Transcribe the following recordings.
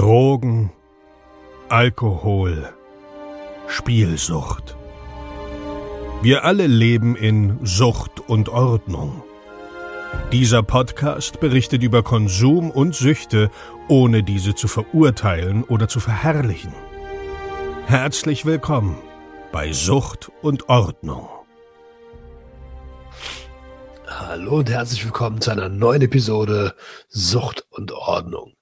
Drogen, Alkohol, Spielsucht. Wir alle leben in Sucht und Ordnung. Dieser Podcast berichtet über Konsum und Süchte, ohne diese zu verurteilen oder zu verherrlichen. Herzlich willkommen bei Sucht und Ordnung. Hallo und herzlich willkommen zu einer neuen Episode Sucht und Ordnung.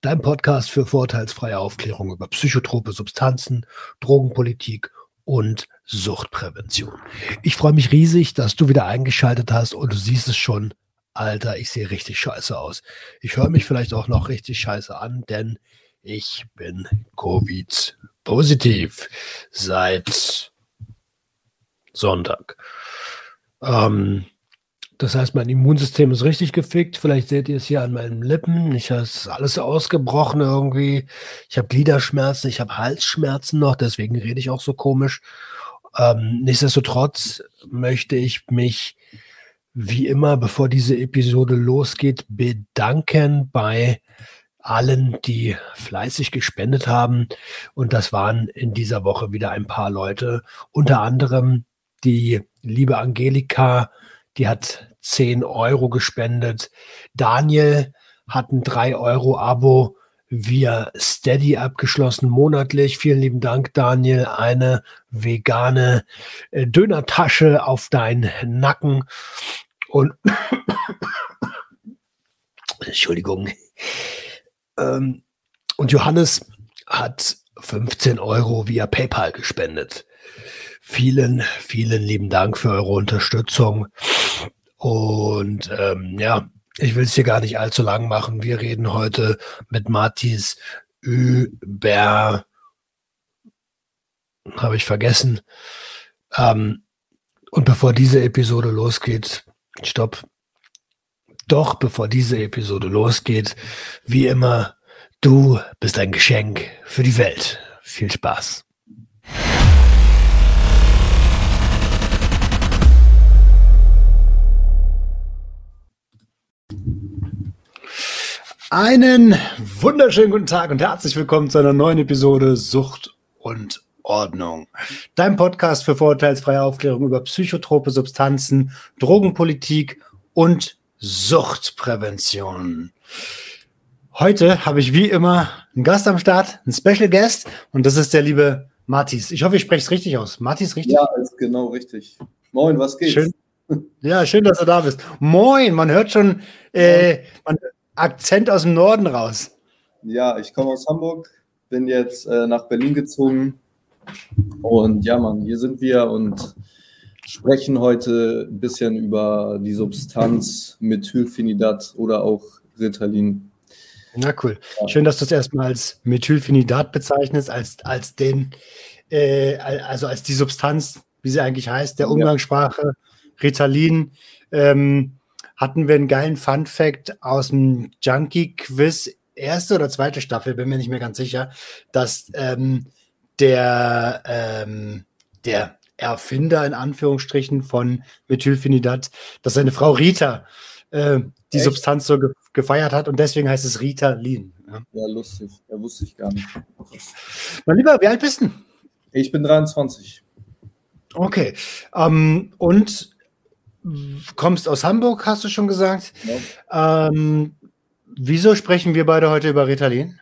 Dein Podcast für vorteilsfreie Aufklärung über psychotrope Substanzen, Drogenpolitik und Suchtprävention. Ich freue mich riesig, dass du wieder eingeschaltet hast und du siehst es schon. Alter, ich sehe richtig scheiße aus. Ich höre mich vielleicht auch noch richtig scheiße an, denn ich bin Covid-positiv seit Sonntag. Ähm, das heißt, mein Immunsystem ist richtig gefickt. Vielleicht seht ihr es hier an meinen Lippen. Ich habe alles ausgebrochen irgendwie. Ich habe Gliederschmerzen, ich habe Halsschmerzen noch, deswegen rede ich auch so komisch. Ähm, nichtsdestotrotz möchte ich mich wie immer, bevor diese Episode losgeht, bedanken bei allen, die fleißig gespendet haben. Und das waren in dieser Woche wieder ein paar Leute. Unter anderem die liebe Angelika, die hat 10 Euro gespendet. Daniel hat ein 3-Euro-Abo via Steady abgeschlossen monatlich. Vielen lieben Dank, Daniel. Eine vegane äh, Dönertasche auf deinen Nacken. Und Entschuldigung. Ähm, und Johannes hat 15 Euro via PayPal gespendet. Vielen, vielen lieben Dank für eure Unterstützung. Und ähm, ja, ich will es hier gar nicht allzu lang machen. Wir reden heute mit Mathis über, habe ich vergessen. Ähm, und bevor diese Episode losgeht, stopp. Doch, bevor diese Episode losgeht, wie immer, du bist ein Geschenk für die Welt. Viel Spaß. Einen wunderschönen guten Tag und herzlich willkommen zu einer neuen Episode Sucht und Ordnung. Dein Podcast für vorurteilsfreie Aufklärung über psychotrope Substanzen, Drogenpolitik und Suchtprävention. Heute habe ich wie immer einen Gast am Start, einen Special Guest und das ist der liebe Mathis. Ich hoffe, ich spreche es richtig aus. Mathis, richtig? Ja, ist genau richtig. Moin, was geht? Schön. Ja, schön, dass du da bist. Moin, man hört schon, äh, man, Akzent aus dem Norden raus. Ja, ich komme aus Hamburg, bin jetzt äh, nach Berlin gezogen. Und ja, Mann, hier sind wir und sprechen heute ein bisschen über die Substanz Methylphenidat oder auch Ritalin. Na cool. Ja. Schön, dass du es erstmal als Methylphenidat bezeichnest, als, als den, äh, also als die Substanz, wie sie eigentlich heißt, der Umgangssprache, Ritalin. Ähm, hatten wir einen geilen Fun Fact aus dem Junkie Quiz, erste oder zweite Staffel, bin mir nicht mehr ganz sicher, dass ähm, der, ähm, der Erfinder in Anführungsstrichen von Methylphenidat, dass seine Frau Rita äh, die Echt? Substanz so ge gefeiert hat und deswegen heißt es Ritalin. Ja, ja lustig. Ja, wusste ich gar nicht. Mein Lieber, wie alt bist du? Ich bin 23. Okay. Ähm, und kommst aus Hamburg, hast du schon gesagt. Ja. Ähm, wieso sprechen wir beide heute über Ritalin?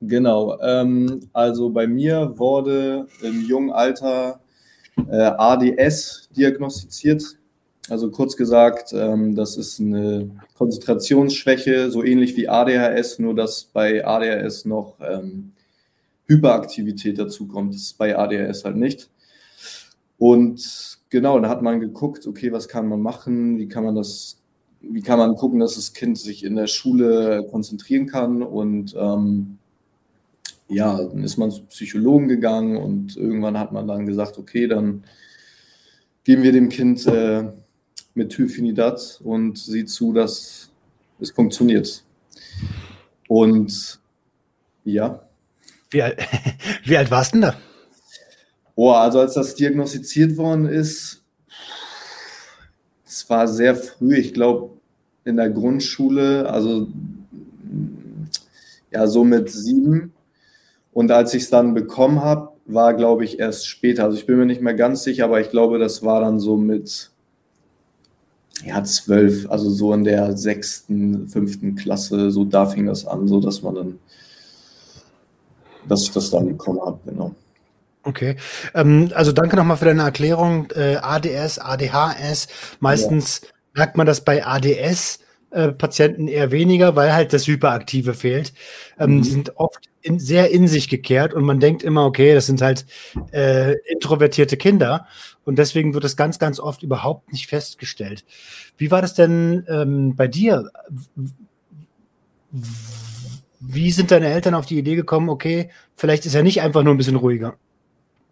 Genau, ähm, also bei mir wurde im jungen Alter äh, ADS diagnostiziert. Also kurz gesagt, ähm, das ist eine Konzentrationsschwäche, so ähnlich wie ADHS, nur dass bei ADHS noch ähm, Hyperaktivität dazukommt. Das ist bei ADHS halt nicht. Und genau, da hat man geguckt, okay, was kann man machen, wie kann man das, wie kann man gucken, dass das Kind sich in der Schule konzentrieren kann und ähm, ja, dann ist man zu Psychologen gegangen und irgendwann hat man dann gesagt, okay, dann geben wir dem Kind äh, Methylphenidat und sieht zu, dass es funktioniert. Und ja. Wie, alt, wie alt warst du denn da? Boah, also als das diagnostiziert worden ist, es war sehr früh, ich glaube in der Grundschule, also ja, so mit sieben. Und als ich es dann bekommen habe, war, glaube ich, erst später. Also ich bin mir nicht mehr ganz sicher, aber ich glaube, das war dann so mit ja, zwölf, also so in der sechsten, fünften Klasse, so da fing das an, so dass man dann, dass ich das dann bekommen habe, genau. Okay, ähm, also danke nochmal für deine Erklärung. Äh, ADS, ADHS, meistens ja. merkt man das bei ADS. Äh, Patienten eher weniger, weil halt das Hyperaktive fehlt. Ähm, mhm. Die sind oft in, sehr in sich gekehrt und man denkt immer, okay, das sind halt äh, introvertierte Kinder und deswegen wird das ganz, ganz oft überhaupt nicht festgestellt. Wie war das denn ähm, bei dir? Wie sind deine Eltern auf die Idee gekommen, okay, vielleicht ist er nicht einfach nur ein bisschen ruhiger?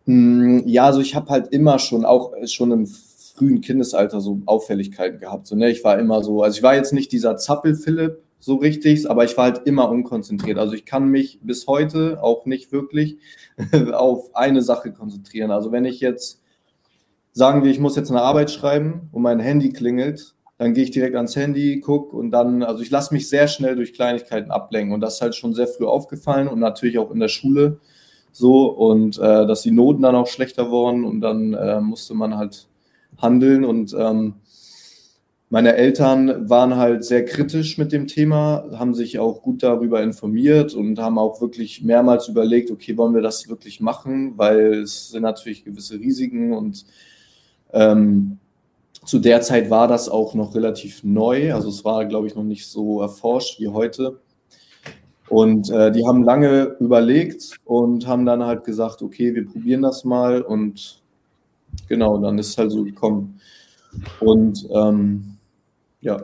Hm, ja, also ich habe halt immer schon, auch schon im frühen Kindesalter so Auffälligkeiten gehabt. So, ne? Ich war immer so, also ich war jetzt nicht dieser Zappel-Philipp so richtig, aber ich war halt immer unkonzentriert. Also ich kann mich bis heute auch nicht wirklich auf eine Sache konzentrieren. Also wenn ich jetzt, sagen wir, ich muss jetzt eine Arbeit schreiben und mein Handy klingelt, dann gehe ich direkt ans Handy, gucke und dann, also ich lasse mich sehr schnell durch Kleinigkeiten ablenken und das ist halt schon sehr früh aufgefallen und natürlich auch in der Schule so und äh, dass die Noten dann auch schlechter wurden und dann äh, musste man halt handeln. Und ähm, meine Eltern waren halt sehr kritisch mit dem Thema, haben sich auch gut darüber informiert und haben auch wirklich mehrmals überlegt, okay, wollen wir das wirklich machen, weil es sind natürlich gewisse Risiken und ähm, zu der Zeit war das auch noch relativ neu, also es war, glaube ich, noch nicht so erforscht wie heute. Und äh, die haben lange überlegt und haben dann halt gesagt, okay, wir probieren das mal und genau, dann ist es halt so gekommen. Und ähm, ja.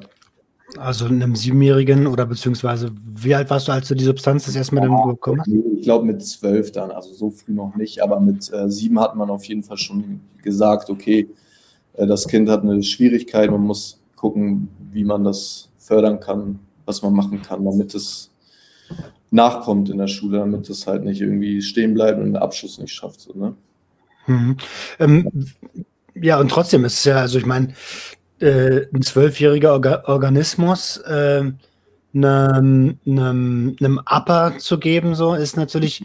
Also einem Siebenjährigen oder beziehungsweise wie alt warst du, als du die Substanz das erste Mal ja, bekommen hast? Ich glaube mit zwölf dann, also so früh noch nicht, aber mit äh, sieben hat man auf jeden Fall schon gesagt, okay, äh, das Kind hat eine Schwierigkeit, man muss gucken, wie man das fördern kann, was man machen kann, damit es nachkommt in der Schule, damit es halt nicht irgendwie stehen bleibt und den Abschluss nicht schafft. So, ne? Mhm. Ähm, ja, und trotzdem ist es ja, also ich meine, äh, ein zwölfjähriger Orga Organismus äh, einem, einem, einem Upper zu geben, so ist natürlich,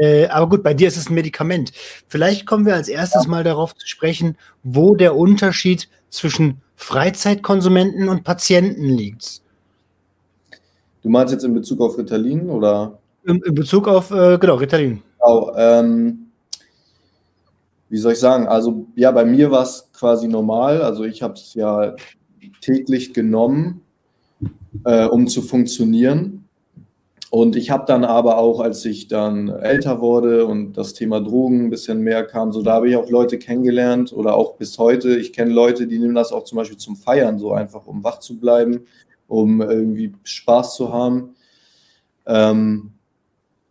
äh, aber gut, bei dir ist es ein Medikament. Vielleicht kommen wir als erstes ja. mal darauf zu sprechen, wo der Unterschied zwischen Freizeitkonsumenten und Patienten liegt. Du meinst jetzt in Bezug auf Ritalin oder? In, in Bezug auf, äh, genau, Ritalin. Genau, ähm, wie soll ich sagen, also ja, bei mir war es quasi normal. Also ich habe es ja täglich genommen, äh, um zu funktionieren. Und ich habe dann aber auch, als ich dann älter wurde und das Thema Drogen ein bisschen mehr kam, so da habe ich auch Leute kennengelernt oder auch bis heute. Ich kenne Leute, die nehmen das auch zum Beispiel zum Feiern, so einfach, um wach zu bleiben, um irgendwie Spaß zu haben. Ähm,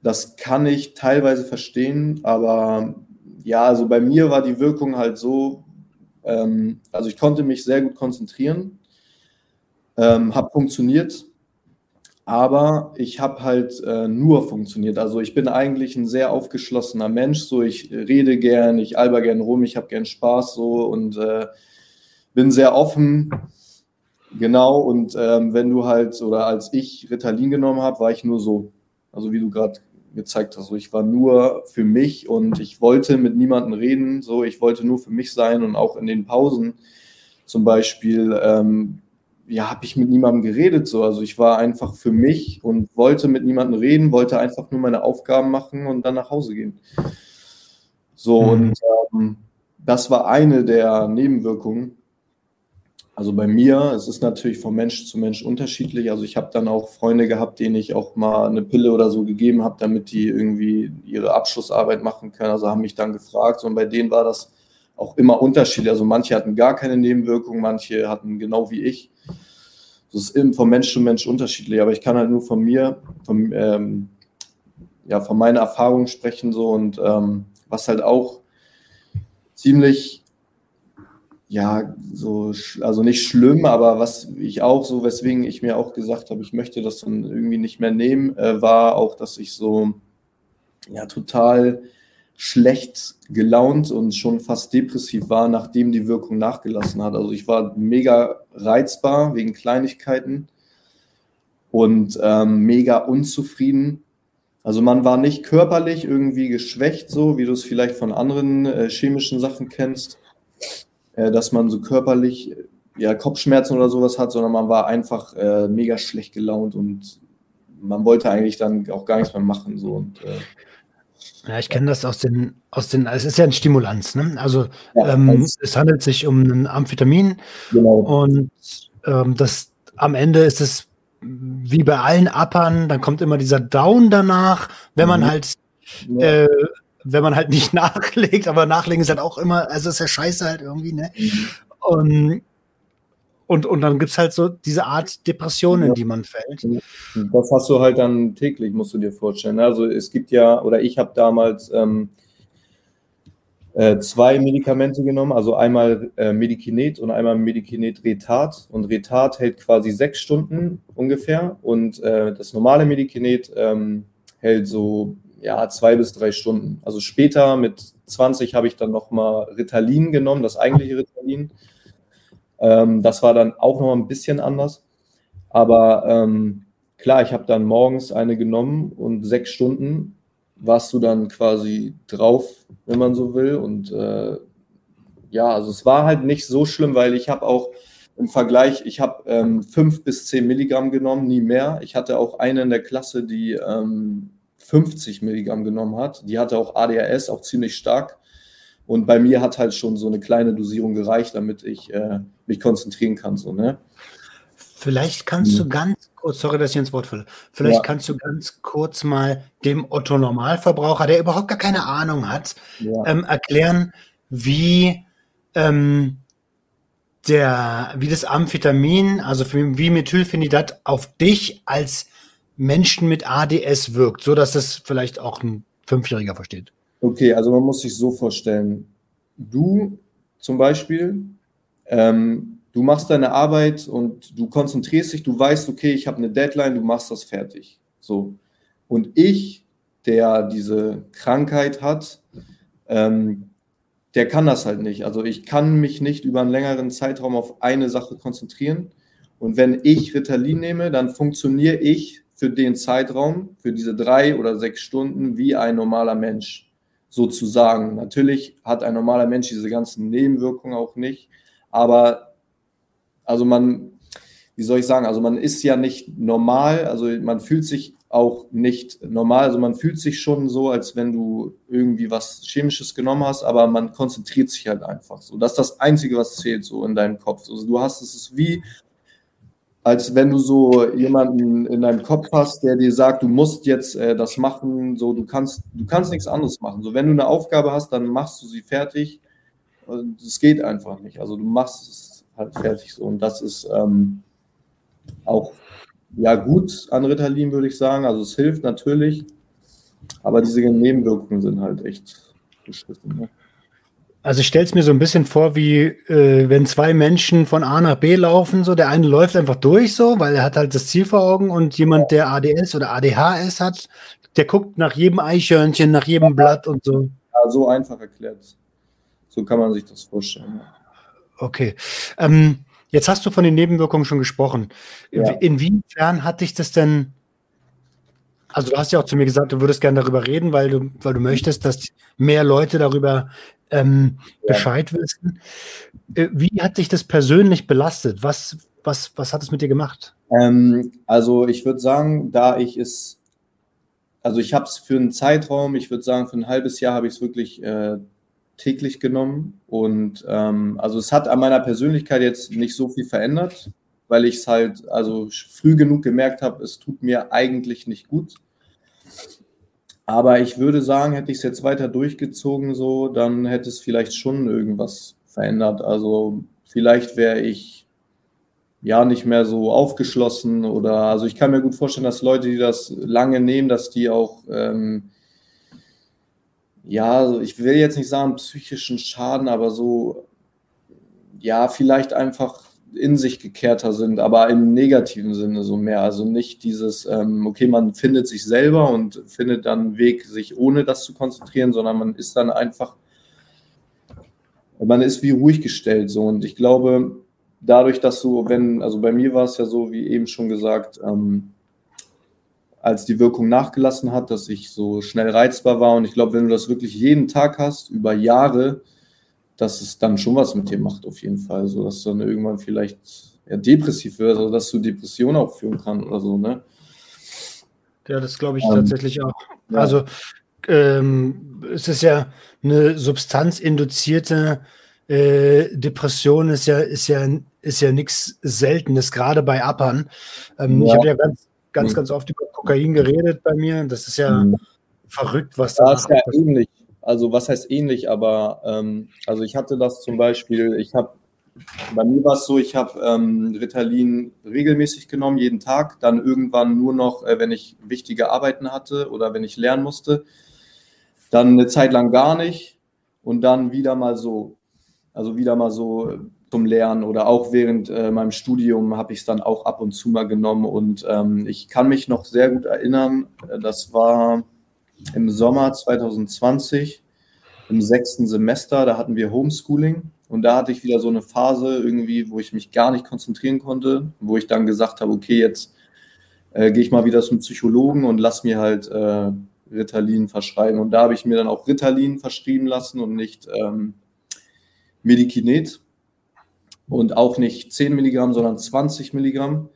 das kann ich teilweise verstehen, aber ja, also bei mir war die Wirkung halt so, ähm, also ich konnte mich sehr gut konzentrieren, ähm, habe funktioniert, aber ich habe halt äh, nur funktioniert. Also ich bin eigentlich ein sehr aufgeschlossener Mensch, so ich rede gern, ich alber gern rum, ich habe gern Spaß so und äh, bin sehr offen. Genau, und ähm, wenn du halt, oder als ich Ritalin genommen habe, war ich nur so. Also wie du gerade gezeigt hast. So, ich war nur für mich und ich wollte mit niemandem reden. So, ich wollte nur für mich sein und auch in den Pausen zum Beispiel, ähm, ja, habe ich mit niemandem geredet. So, also ich war einfach für mich und wollte mit niemandem reden, wollte einfach nur meine Aufgaben machen und dann nach Hause gehen. So mhm. und ähm, das war eine der Nebenwirkungen. Also bei mir, es ist natürlich von Mensch zu Mensch unterschiedlich. Also ich habe dann auch Freunde gehabt, denen ich auch mal eine Pille oder so gegeben habe, damit die irgendwie ihre Abschlussarbeit machen können. Also haben mich dann gefragt und bei denen war das auch immer unterschiedlich. Also manche hatten gar keine Nebenwirkungen, manche hatten genau wie ich. Das ist eben von Mensch zu Mensch unterschiedlich. Aber ich kann halt nur von mir, von, ähm, ja, von meiner Erfahrung sprechen so und ähm, was halt auch ziemlich ja, so, also nicht schlimm, aber was ich auch so, weswegen ich mir auch gesagt habe, ich möchte das dann irgendwie nicht mehr nehmen, äh, war auch, dass ich so, ja, total schlecht gelaunt und schon fast depressiv war, nachdem die Wirkung nachgelassen hat. Also ich war mega reizbar wegen Kleinigkeiten und ähm, mega unzufrieden. Also man war nicht körperlich irgendwie geschwächt, so wie du es vielleicht von anderen äh, chemischen Sachen kennst, dass man so körperlich ja, Kopfschmerzen oder sowas hat, sondern man war einfach äh, mega schlecht gelaunt und man wollte eigentlich dann auch gar nichts mehr machen. So. Und, äh, ja, ich kenne das aus den, aus den, es ist ja ein Stimulanz, ne? Also ja, ähm, es handelt sich um ein Amphetamin genau. und ähm, das am Ende ist es wie bei allen Uppern, dann kommt immer dieser Down danach, wenn man mhm. halt äh, wenn man halt nicht nachlegt, aber nachlegen ist halt auch immer, also ist ja scheiße halt irgendwie, ne? Mhm. Und und, und dann gibt es halt so diese Art Depression, in die man fällt. Das hast du halt dann täglich, musst du dir vorstellen. Also es gibt ja, oder ich habe damals ähm, äh, zwei Medikamente genommen, also einmal äh, Medikinet und einmal Medikinet Retard. Und Retard hält quasi sechs Stunden ungefähr und äh, das normale Medikinet ähm, hält so ja, zwei bis drei Stunden. Also später mit 20 habe ich dann nochmal Ritalin genommen, das eigentliche Ritalin. Ähm, das war dann auch noch ein bisschen anders. Aber ähm, klar, ich habe dann morgens eine genommen und sechs Stunden warst du dann quasi drauf, wenn man so will. Und äh, ja, also es war halt nicht so schlimm, weil ich habe auch im Vergleich, ich habe ähm, fünf bis zehn Milligramm genommen, nie mehr. Ich hatte auch eine in der Klasse, die ähm, 50 Milligramm genommen hat. Die hatte auch ADHS, auch ziemlich stark. Und bei mir hat halt schon so eine kleine Dosierung gereicht, damit ich äh, mich konzentrieren kann. So, ne? Vielleicht kannst mhm. du ganz kurz, sorry, dass ich ins Wort falle, vielleicht ja. kannst du ganz kurz mal dem Otto Normalverbraucher, der überhaupt gar keine Ahnung hat, ja. ähm, erklären, wie ähm, der, wie das Amphetamin, also wie Methylphenidat auf dich als Menschen mit ADS wirkt, so dass das vielleicht auch ein Fünfjähriger versteht. Okay, also man muss sich so vorstellen, du zum Beispiel, ähm, du machst deine Arbeit und du konzentrierst dich, du weißt, okay, ich habe eine Deadline, du machst das fertig. So. Und ich, der diese Krankheit hat, ähm, der kann das halt nicht. Also ich kann mich nicht über einen längeren Zeitraum auf eine Sache konzentrieren. Und wenn ich Ritalin nehme, dann funktioniere ich für den Zeitraum, für diese drei oder sechs Stunden wie ein normaler Mensch sozusagen. Natürlich hat ein normaler Mensch diese ganzen Nebenwirkungen auch nicht, aber also man, wie soll ich sagen, also man ist ja nicht normal, also man fühlt sich auch nicht normal, also man fühlt sich schon so, als wenn du irgendwie was Chemisches genommen hast, aber man konzentriert sich halt einfach so. Das ist das Einzige, was zählt so in deinem Kopf. Also du hast, es ist wie, als wenn du so jemanden in deinem Kopf hast, der dir sagt, du musst jetzt äh, das machen, so du kannst, du kannst nichts anderes machen. So wenn du eine Aufgabe hast, dann machst du sie fertig. Es geht einfach nicht. Also du machst es halt fertig so. Und das ist ähm, auch ja gut an Ritalin, würde ich sagen. Also es hilft natürlich, aber diese Nebenwirkungen sind halt echt beschissen. Ne? Also ich stelle es mir so ein bisschen vor, wie äh, wenn zwei Menschen von A nach B laufen, so der eine läuft einfach durch, so, weil er hat halt das Ziel vor Augen und jemand, der ADS oder ADHS hat, der guckt nach jedem Eichhörnchen, nach jedem Blatt und so. Ja, so einfach erklärt. So kann man sich das vorstellen. Okay. Ähm, jetzt hast du von den Nebenwirkungen schon gesprochen. Ja. Inwiefern hat dich das denn also du hast ja auch zu mir gesagt, du würdest gerne darüber reden, weil du, weil du möchtest, dass mehr Leute darüber ähm, ja. Bescheid wissen. Äh, wie hat dich das persönlich belastet? Was, was, was hat es mit dir gemacht? Ähm, also ich würde sagen, da ich es, also ich habe es für einen Zeitraum, ich würde sagen, für ein halbes Jahr habe ich es wirklich äh, täglich genommen. Und ähm, also es hat an meiner Persönlichkeit jetzt nicht so viel verändert, weil ich es halt also früh genug gemerkt habe, es tut mir eigentlich nicht gut. Aber ich würde sagen, hätte ich es jetzt weiter durchgezogen, so, dann hätte es vielleicht schon irgendwas verändert. Also vielleicht wäre ich ja nicht mehr so aufgeschlossen oder also ich kann mir gut vorstellen, dass Leute, die das lange nehmen, dass die auch ähm, ja, also ich will jetzt nicht sagen psychischen Schaden, aber so ja, vielleicht einfach in sich gekehrter sind, aber im negativen Sinne so mehr. Also nicht dieses, ähm, okay, man findet sich selber und findet dann einen Weg, sich ohne das zu konzentrieren, sondern man ist dann einfach, man ist wie ruhig gestellt so. Und ich glaube, dadurch, dass du, wenn, also bei mir war es ja so, wie eben schon gesagt, ähm, als die Wirkung nachgelassen hat, dass ich so schnell reizbar war. Und ich glaube, wenn du das wirklich jeden Tag hast, über Jahre, dass es dann schon was mit dir macht, auf jeden Fall. So dass du dann irgendwann vielleicht ja, depressiv wirst, also dass du Depressionen auch führen kann oder so, ne? Ja, das glaube ich ähm, tatsächlich auch. Ja. Also ähm, es ist ja eine substanzinduzierte äh, Depression ist ja, ist ja, ist ja nichts Seltenes, gerade bei Appern. Ähm, ja. Ich habe ja ganz, ganz, mhm. ganz oft über Kokain geredet bei mir. Das ist ja mhm. verrückt, was da ist. Ja ähnlich. Also was heißt ähnlich, aber ähm, also ich hatte das zum Beispiel, ich habe bei mir war es so, ich habe ähm, Ritalin regelmäßig genommen, jeden Tag, dann irgendwann nur noch, äh, wenn ich wichtige Arbeiten hatte oder wenn ich lernen musste, dann eine Zeit lang gar nicht und dann wieder mal so, also wieder mal so zum Lernen oder auch während äh, meinem Studium habe ich es dann auch ab und zu mal genommen und ähm, ich kann mich noch sehr gut erinnern, äh, das war im Sommer 2020, im sechsten Semester, da hatten wir Homeschooling und da hatte ich wieder so eine Phase irgendwie, wo ich mich gar nicht konzentrieren konnte, wo ich dann gesagt habe, okay, jetzt äh, gehe ich mal wieder zum Psychologen und lass mir halt äh, Ritalin verschreiben. Und da habe ich mir dann auch Ritalin verschrieben lassen und nicht ähm, Medikinet. Und auch nicht 10 Milligramm, sondern 20 Milligramm.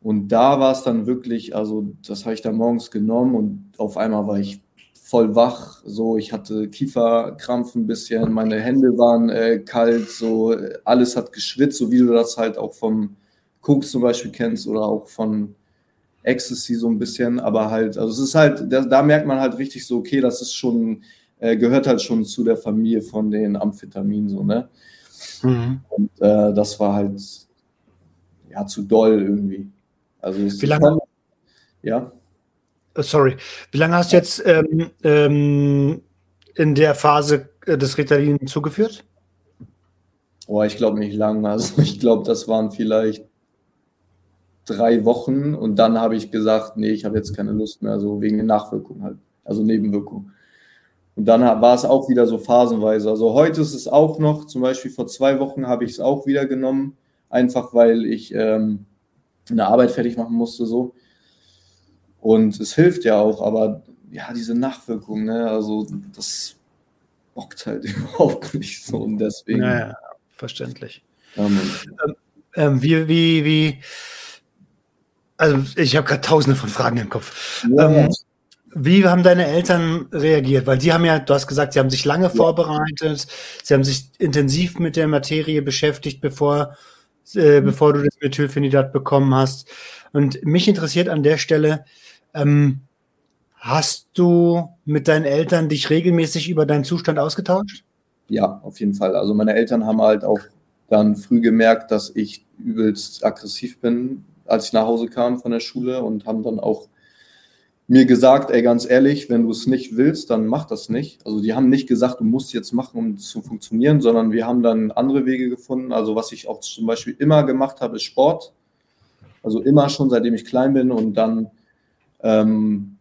Und da war es dann wirklich, also das habe ich da morgens genommen und auf einmal war ich voll wach, so ich hatte Kieferkrampf ein bisschen, meine Hände waren äh, kalt, so alles hat geschwitzt, so wie du das halt auch vom Koks zum Beispiel kennst oder auch von Ecstasy so ein bisschen, aber halt, also es ist halt, da, da merkt man halt richtig so, okay, das ist schon, äh, gehört halt schon zu der Familie von den Amphetaminen, so, ne? Mhm. Und äh, das war halt, ja, zu doll irgendwie. Also wie lange? Ja. Äh, sorry. Wie lange hast du jetzt ähm, ähm, in der Phase äh, des Ritalin zugeführt? Oh, ich glaube nicht lang. Also ich glaube, das waren vielleicht drei Wochen und dann habe ich gesagt, nee, ich habe jetzt keine Lust mehr, so wegen den Nachwirkungen halt, also Nebenwirkungen. Und dann war es auch wieder so phasenweise. Also heute ist es auch noch, zum Beispiel vor zwei Wochen habe ich es auch wieder genommen, einfach weil ich ähm, eine Arbeit fertig machen musste, so. Und es hilft ja auch, aber ja, diese Nachwirkung, ne, also das bockt halt überhaupt nicht so und deswegen. Ja, verständlich. Ähm, ähm, wie, wie, wie, also ich habe gerade tausende von Fragen im Kopf. Ja. Ähm, wie haben deine Eltern reagiert? Weil die haben ja, du hast gesagt, sie haben sich lange ja. vorbereitet, sie haben sich intensiv mit der Materie beschäftigt, bevor, äh, bevor du das Methylphenidat bekommen hast. Und mich interessiert an der Stelle, ähm, hast du mit deinen Eltern dich regelmäßig über deinen Zustand ausgetauscht? Ja, auf jeden Fall. Also meine Eltern haben halt auch dann früh gemerkt, dass ich übelst aggressiv bin, als ich nach Hause kam von der Schule und haben dann auch mir gesagt, ey, ganz ehrlich, wenn du es nicht willst, dann mach das nicht. Also die haben nicht gesagt, du musst jetzt machen, um zu funktionieren, sondern wir haben dann andere Wege gefunden. Also was ich auch zum Beispiel immer gemacht habe, ist Sport. Also immer schon, seitdem ich klein bin und dann ähm,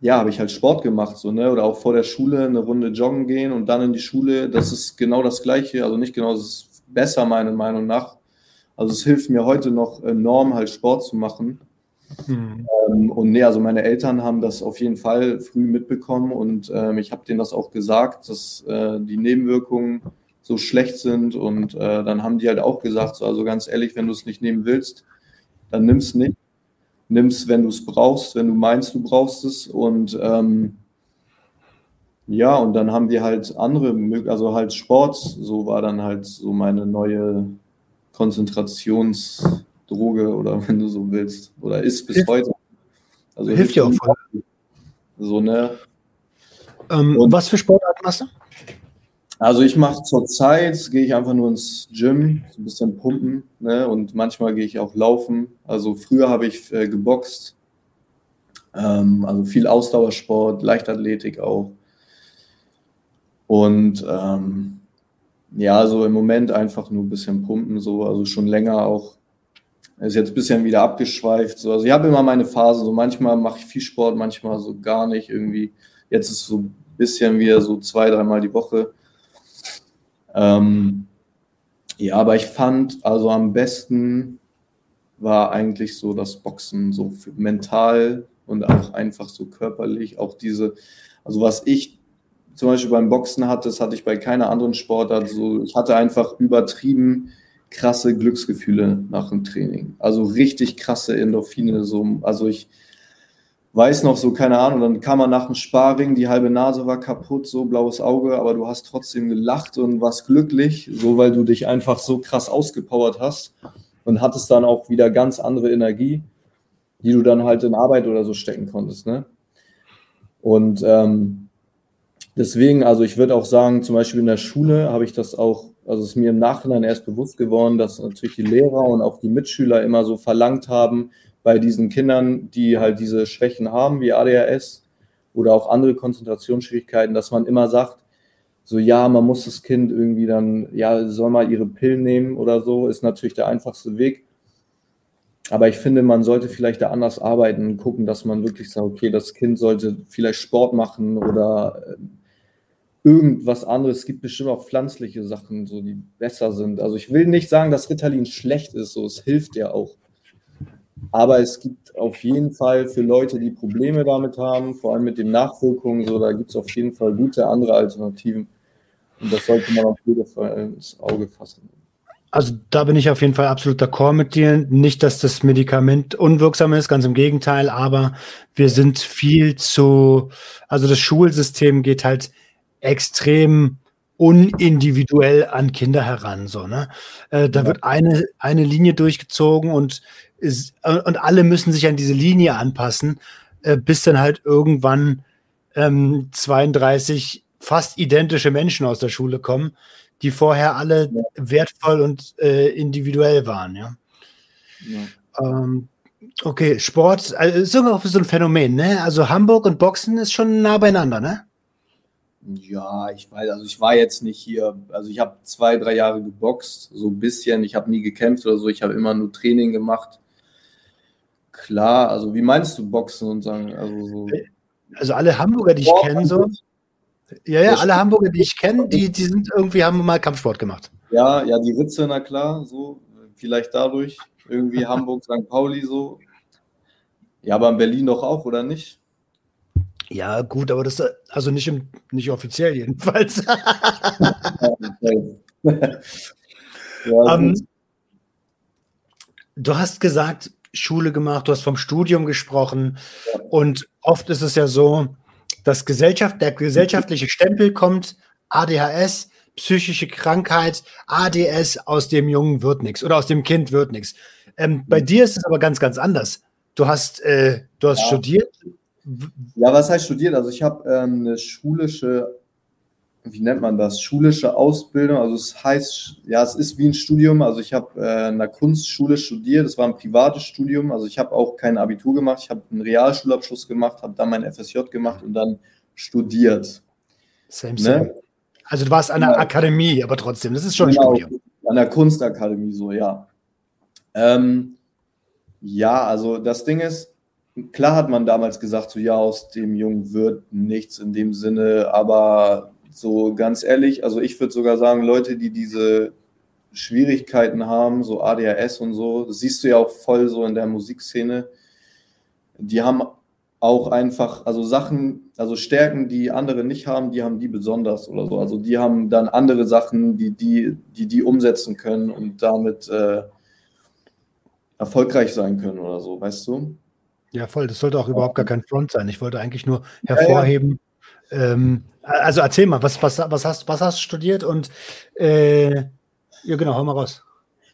ja, habe ich halt Sport gemacht, so, ne? Oder auch vor der Schule eine Runde joggen gehen und dann in die Schule. Das ist genau das Gleiche, also nicht genau, das ist besser, meiner Meinung nach. Also es hilft mir heute noch enorm, halt Sport zu machen. Mhm. Ähm, und nee, also meine Eltern haben das auf jeden Fall früh mitbekommen und ähm, ich habe denen das auch gesagt, dass äh, die Nebenwirkungen so schlecht sind und äh, dann haben die halt auch gesagt, so, also ganz ehrlich, wenn du es nicht nehmen willst, dann nimm es nicht nimmst, wenn du es brauchst, wenn du meinst, du brauchst es. Und ähm, ja, und dann haben wir halt andere, also halt Sport, so war dann halt so meine neue Konzentrationsdroge oder wenn du so willst. Oder ist bis hilft, heute. Also hilft dir auch voll. So, ne? Ähm, was für Sportarten machst du? Also ich mache zurzeit, gehe ich einfach nur ins Gym, so ein bisschen pumpen ne? und manchmal gehe ich auch laufen. Also früher habe ich äh, geboxt, ähm, also viel Ausdauersport, Leichtathletik auch. Und ähm, ja, so im Moment einfach nur ein bisschen pumpen, so, also schon länger auch. Ist jetzt ein bisschen wieder abgeschweift. So. Also ich habe immer meine Phasen, so manchmal mache ich viel Sport, manchmal so gar nicht irgendwie. Jetzt ist so ein bisschen wieder so zwei, dreimal die Woche. Ähm, ja, aber ich fand, also am besten war eigentlich so das Boxen, so mental und auch einfach so körperlich, auch diese, also was ich zum Beispiel beim Boxen hatte, das hatte ich bei keiner anderen Sportart. So, ich hatte einfach übertrieben krasse Glücksgefühle nach dem Training. Also richtig krasse Endorphine. So, also ich weiß noch so, keine Ahnung, dann kam man nach dem Sparring, die halbe Nase war kaputt, so blaues Auge, aber du hast trotzdem gelacht und warst glücklich, so weil du dich einfach so krass ausgepowert hast und hattest dann auch wieder ganz andere Energie, die du dann halt in Arbeit oder so stecken konntest. Ne? Und ähm, deswegen, also ich würde auch sagen, zum Beispiel in der Schule habe ich das auch, also es ist mir im Nachhinein erst bewusst geworden, dass natürlich die Lehrer und auch die Mitschüler immer so verlangt haben, bei diesen Kindern, die halt diese Schwächen haben, wie ADHS oder auch andere Konzentrationsschwierigkeiten, dass man immer sagt, so ja, man muss das Kind irgendwie dann, ja, soll mal ihre Pillen nehmen oder so, ist natürlich der einfachste Weg. Aber ich finde, man sollte vielleicht da anders arbeiten und gucken, dass man wirklich sagt, okay, das Kind sollte vielleicht Sport machen oder äh, irgendwas anderes. Es gibt bestimmt auch pflanzliche Sachen, so die besser sind. Also ich will nicht sagen, dass Ritalin schlecht ist, so es hilft ja auch. Aber es gibt auf jeden Fall für Leute, die Probleme damit haben, vor allem mit den Nachwirkungen, so da gibt es auf jeden Fall gute andere Alternativen. Und das sollte man auf jeden Fall ins Auge fassen. Also da bin ich auf jeden Fall absolut d'accord mit dir. Nicht, dass das Medikament unwirksam ist, ganz im Gegenteil, aber wir sind viel zu, also das Schulsystem geht halt extrem unindividuell an Kinder heran. So, ne? Äh, da ja. wird eine, eine Linie durchgezogen und, ist, und alle müssen sich an diese Linie anpassen, äh, bis dann halt irgendwann ähm, 32 fast identische Menschen aus der Schule kommen, die vorher alle ja. wertvoll und äh, individuell waren, ja. ja. Ähm, okay, Sport, also ist auch so ein Phänomen, ne? Also Hamburg und Boxen ist schon nah beieinander, ne? Ja, ich weiß, also ich war jetzt nicht hier, also ich habe zwei, drei Jahre geboxt, so ein bisschen, ich habe nie gekämpft oder so, ich habe immer nur Training gemacht. Klar, also wie meinst du Boxen und sagen, also so. Also alle Hamburger, die ich kenne, so. Ja, ja, alle Hamburger, die ich kenne, die, die sind irgendwie, haben mal Kampfsport gemacht. Ja, ja, die Ritze, na klar, so, vielleicht dadurch. Irgendwie Hamburg, St. Pauli so. Ja, aber in Berlin doch auch, oder nicht? Ja, gut, aber das also nicht im, nicht offiziell jedenfalls. ja, um, ähm, du hast gesagt, Schule gemacht, du hast vom Studium gesprochen ja. und oft ist es ja so, dass Gesellschaft, der gesellschaftliche Stempel kommt, ADHS, psychische Krankheit, ADS, aus dem Jungen wird nichts oder aus dem Kind wird nichts. Ähm, bei dir ist es aber ganz, ganz anders. Du hast, äh, du hast ja. studiert. Ja, was heißt studiert? Also ich habe ähm, eine schulische, wie nennt man das? Schulische Ausbildung. Also es heißt, ja, es ist wie ein Studium. Also ich habe äh, in der Kunstschule studiert. Das war ein privates Studium. Also ich habe auch kein Abitur gemacht. Ich habe einen Realschulabschluss gemacht, habe dann mein FSJ gemacht und dann studiert. Same, ne? same. Also du warst an der ja. Akademie, aber trotzdem, das ist schon genau, ein Studium. An der Kunstakademie so, ja. Ähm, ja, also das Ding ist, klar hat man damals gesagt, so ja, aus dem Jungen wird nichts in dem Sinne, aber so ganz ehrlich, also ich würde sogar sagen, Leute, die diese Schwierigkeiten haben, so ADHS und so, das siehst du ja auch voll so in der Musikszene, die haben auch einfach, also Sachen, also Stärken, die andere nicht haben, die haben die besonders oder so. Also die haben dann andere Sachen, die die, die, die umsetzen können und damit äh, erfolgreich sein können oder so, weißt du? Ja, voll. Das sollte auch überhaupt gar kein Front sein. Ich wollte eigentlich nur hervorheben. Ja, ja. Ähm, also erzähl mal, was, was, was, hast, was hast du studiert und äh, ja genau, hau mal raus.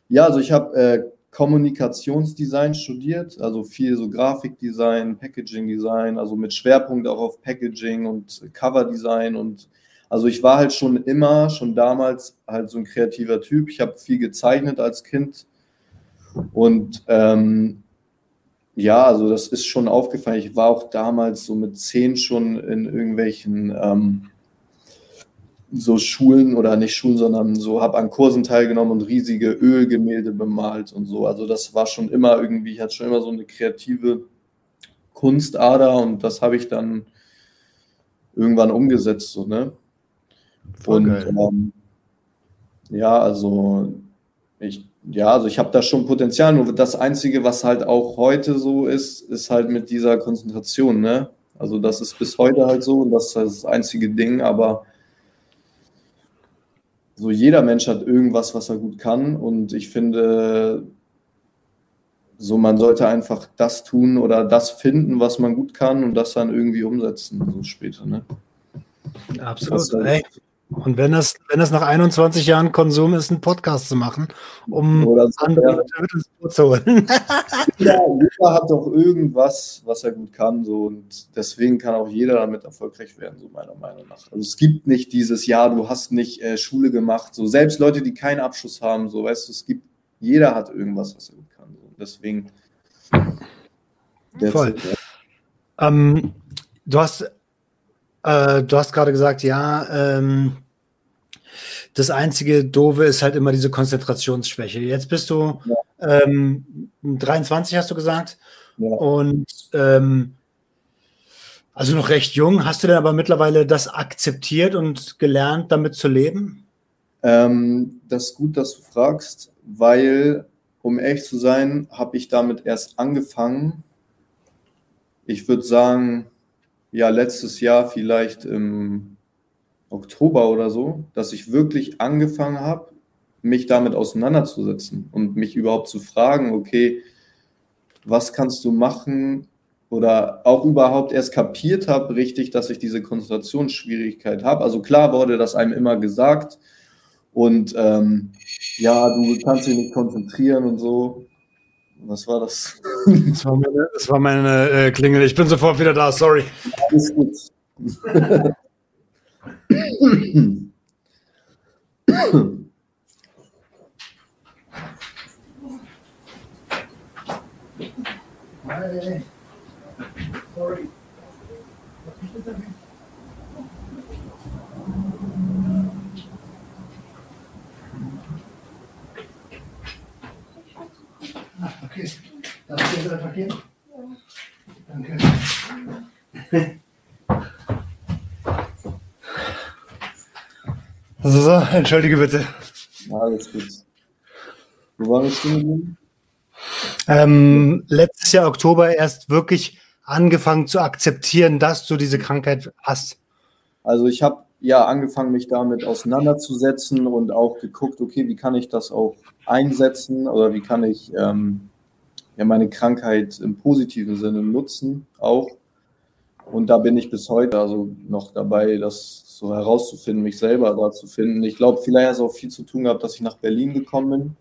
Ja, also ich habe äh, Kommunikationsdesign studiert, also viel so Grafikdesign, Packaging-Design, also mit Schwerpunkt auch auf Packaging und Coverdesign und also ich war halt schon immer, schon damals halt so ein kreativer Typ. Ich habe viel gezeichnet als Kind und ähm, ja, also das ist schon aufgefallen. Ich war auch damals so mit zehn schon in irgendwelchen ähm, so Schulen oder nicht Schulen, sondern so habe an Kursen teilgenommen und riesige Ölgemälde bemalt und so. Also das war schon immer irgendwie, ich hatte schon immer so eine kreative Kunstader und das habe ich dann irgendwann umgesetzt, so, ne? Voll und ähm, ja, also ich ja, also ich habe da schon Potenzial, nur das Einzige, was halt auch heute so ist, ist halt mit dieser Konzentration, ne? Also das ist bis heute halt so und das ist das einzige Ding, aber so jeder Mensch hat irgendwas, was er gut kann und ich finde, so man sollte einfach das tun oder das finden, was man gut kann und das dann irgendwie umsetzen, so später, ne? Absolut. Hey, und wenn das, wenn das nach 21 Jahren Konsum ist, einen Podcast zu machen, um so, andere Boot zu holen. ja, jeder hat doch irgendwas, was er gut kann, so und deswegen kann auch jeder damit erfolgreich werden, so meiner Meinung nach. Also es gibt nicht dieses Jahr, du hast nicht äh, Schule gemacht, so selbst Leute, die keinen Abschluss haben, so weißt du, es gibt, jeder hat irgendwas, was er gut kann. So. Deswegen. Voll. Ähm, du hast äh, du hast gerade gesagt, ja, ähm, das einzige Doofe ist halt immer diese Konzentrationsschwäche. Jetzt bist du ja. ähm, 23, hast du gesagt. Ja. Und ähm, also noch recht jung. Hast du denn aber mittlerweile das akzeptiert und gelernt, damit zu leben? Ähm, das ist gut, dass du fragst, weil, um ehrlich zu sein, habe ich damit erst angefangen. Ich würde sagen, ja letztes Jahr vielleicht im Oktober oder so, dass ich wirklich angefangen habe, mich damit auseinanderzusetzen und mich überhaupt zu fragen, okay, was kannst du machen oder auch überhaupt erst kapiert habe, richtig, dass ich diese Konzentrationsschwierigkeit habe. Also klar wurde das einem immer gesagt und ähm, ja, du kannst dich nicht konzentrieren und so. Was war das? Das war meine, das war meine äh, Klingel. Ich bin sofort wieder da, sorry. Alles gut. Sorry. Darf ich jetzt einfach gehen? Ja. Danke. Also so, entschuldige bitte. Alles gut. Wo waren wir stehen ähm, letztes Jahr Oktober erst wirklich angefangen zu akzeptieren, dass du diese Krankheit hast. Also ich habe ja angefangen, mich damit auseinanderzusetzen und auch geguckt, okay, wie kann ich das auch einsetzen oder wie kann ich ähm, ja, meine Krankheit im positiven Sinne nutzen auch. Und da bin ich bis heute also noch dabei, das so herauszufinden, mich selber da zu finden. Ich glaube, vielleicht hat es auch viel zu tun gehabt, dass ich nach Berlin gekommen bin,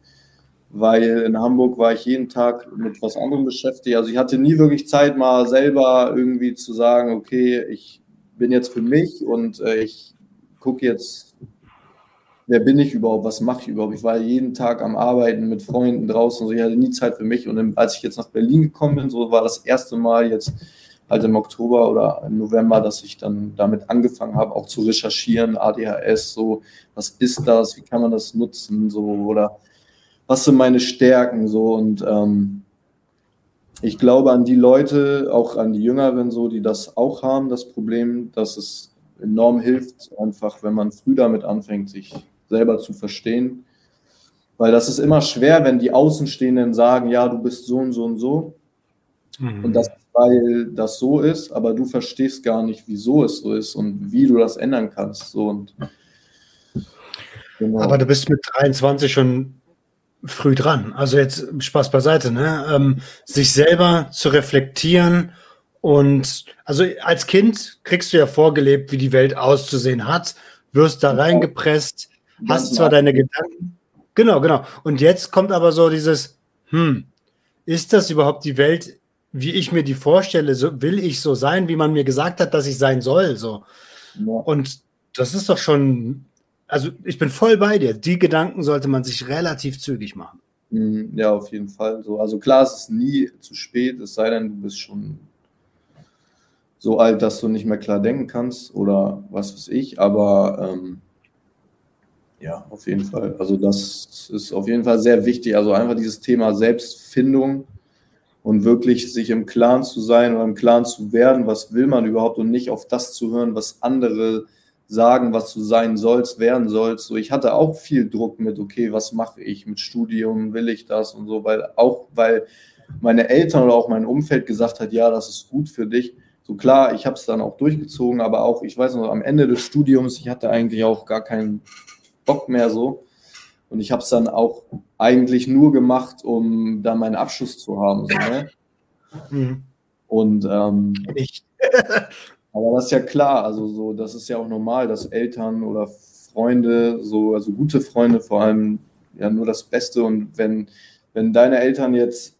weil in Hamburg war ich jeden Tag mit was anderem beschäftigt. Also ich hatte nie wirklich Zeit, mal selber irgendwie zu sagen, okay, ich bin jetzt für mich und äh, ich gucke jetzt wer bin ich überhaupt, was mache ich überhaupt. Ich war jeden Tag am Arbeiten mit Freunden draußen, so ich hatte nie Zeit für mich. Und als ich jetzt nach Berlin gekommen bin, so war das erste Mal jetzt halt im Oktober oder im November, dass ich dann damit angefangen habe, auch zu recherchieren, ADHS, so, was ist das, wie kann man das nutzen, so, oder was sind meine Stärken, so, und ähm, ich glaube an die Leute, auch an die Jüngeren, so, die das auch haben, das Problem, dass es enorm hilft, einfach, wenn man früh damit anfängt, sich selber zu verstehen. Weil das ist immer schwer, wenn die Außenstehenden sagen, ja, du bist so und so und so. Mhm. Und das, weil das so ist, aber du verstehst gar nicht, wieso es so ist und wie du das ändern kannst. So und, genau. Aber du bist mit 23 schon früh dran. Also jetzt Spaß beiseite, ne? Ähm, sich selber zu reflektieren und also als Kind kriegst du ja vorgelebt, wie die Welt auszusehen hat, wirst da reingepresst, hast zwar deine Gedanken. Genau, genau. Und jetzt kommt aber so dieses, hm, ist das überhaupt die Welt, wie ich mir die vorstelle? So, will ich so sein, wie man mir gesagt hat, dass ich sein soll? So. Ja. Und das ist doch schon, also ich bin voll bei dir. Die Gedanken sollte man sich relativ zügig machen. Mhm, ja, auf jeden Fall. So, also klar, es ist nie zu spät, es sei denn, du bist schon so alt, dass du nicht mehr klar denken kannst oder was weiß ich, aber ähm, ja, auf jeden Fall. Also das ist auf jeden Fall sehr wichtig. Also einfach dieses Thema Selbstfindung und wirklich sich im Klaren zu sein oder im Klaren zu werden, was will man überhaupt und nicht auf das zu hören, was andere sagen, was du sein sollst, werden sollst. So, ich hatte auch viel Druck mit, okay, was mache ich mit Studium, will ich das und so, weil auch weil meine Eltern oder auch mein Umfeld gesagt hat, ja, das ist gut für dich. So klar, ich habe es dann auch durchgezogen, aber auch, ich weiß noch, am Ende des Studiums, ich hatte eigentlich auch gar keinen Bock mehr so. Und ich habe es dann auch eigentlich nur gemacht, um dann meinen Abschluss zu haben. So, ne? mhm. Und ähm, aber das ist ja klar, also so, das ist ja auch normal, dass Eltern oder Freunde, so, also gute Freunde vor allem, ja nur das Beste. Und wenn, wenn deine Eltern jetzt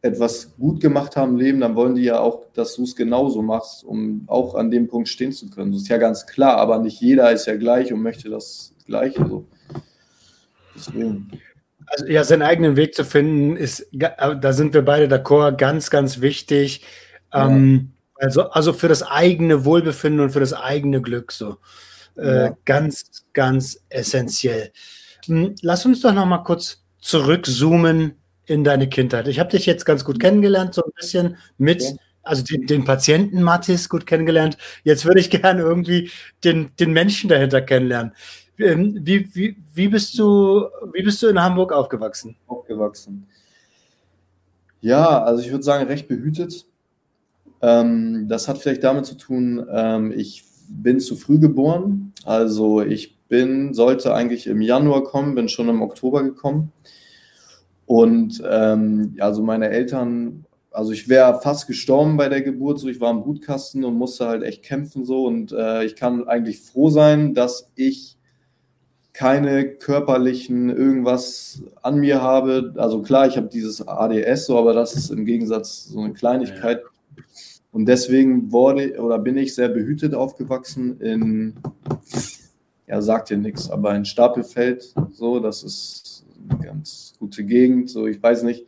etwas gut gemacht haben im Leben, dann wollen die ja auch, dass du es genauso machst, um auch an dem Punkt stehen zu können. Das ist ja ganz klar, aber nicht jeder ist ja gleich und möchte das Gleiche. So. Deswegen. Also ja, seinen eigenen Weg zu finden, ist, da sind wir beide d'accord, ganz, ganz wichtig. Ja. Ähm, also, also für das eigene Wohlbefinden und für das eigene Glück so. Äh, ja. Ganz, ganz essentiell. Hm, lass uns doch noch mal kurz zurückzoomen in deine Kindheit? Ich habe dich jetzt ganz gut kennengelernt, so ein bisschen mit, okay. also den, den, Patienten Mathis gut kennengelernt. Jetzt würde ich gerne irgendwie den, den Menschen dahinter kennenlernen. Ähm, wie, wie, wie, bist du, wie bist du in Hamburg aufgewachsen? Aufgewachsen. Ja, also ich würde sagen, recht behütet. Ähm, das hat vielleicht damit zu tun, ähm, ich bin zu früh geboren. Also ich bin, sollte eigentlich im Januar kommen, bin schon im Oktober gekommen. Und ähm, also meine Eltern, also ich wäre fast gestorben bei der Geburt, so ich war im Blutkasten und musste halt echt kämpfen so. Und äh, ich kann eigentlich froh sein, dass ich keine körperlichen irgendwas an mir habe. Also klar, ich habe dieses ADS so, aber das ist im Gegensatz so eine Kleinigkeit. Ja. Und deswegen wurde oder bin ich sehr behütet aufgewachsen in, ja, sagt dir nichts, aber in Stapelfeld, so, das ist ganz gute Gegend, so ich weiß nicht.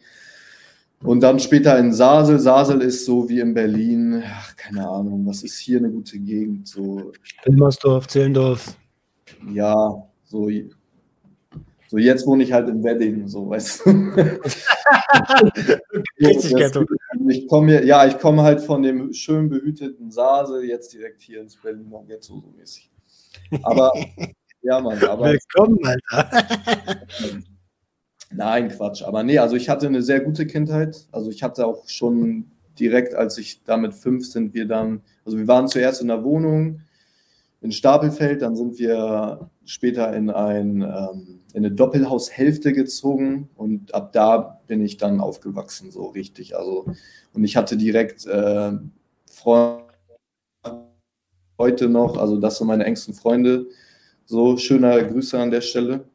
Und dann später in Sasel. Sasel ist so wie in Berlin, ach, keine Ahnung, was ist hier eine gute Gegend? So. Wilmersdorf, Zehlendorf. Ja, so, so jetzt wohne ich halt in Wedding, so weißt du. Richtig Ghetto. Ich komme ja, ich komme halt von dem schön behüteten Sasel jetzt direkt hier ins Berliner Ghetto so mäßig. Aber ja, Mann, aber. Willkommen, Alter. Nein, Quatsch. Aber nee, also ich hatte eine sehr gute Kindheit. Also ich hatte auch schon direkt, als ich damit fünf sind, wir dann, also wir waren zuerst in der Wohnung in Stapelfeld, dann sind wir später in, ein, ähm, in eine Doppelhaushälfte gezogen und ab da bin ich dann aufgewachsen, so richtig. Also, und ich hatte direkt äh, Freunde heute noch, also das sind meine engsten Freunde. So, schöner Grüße an der Stelle.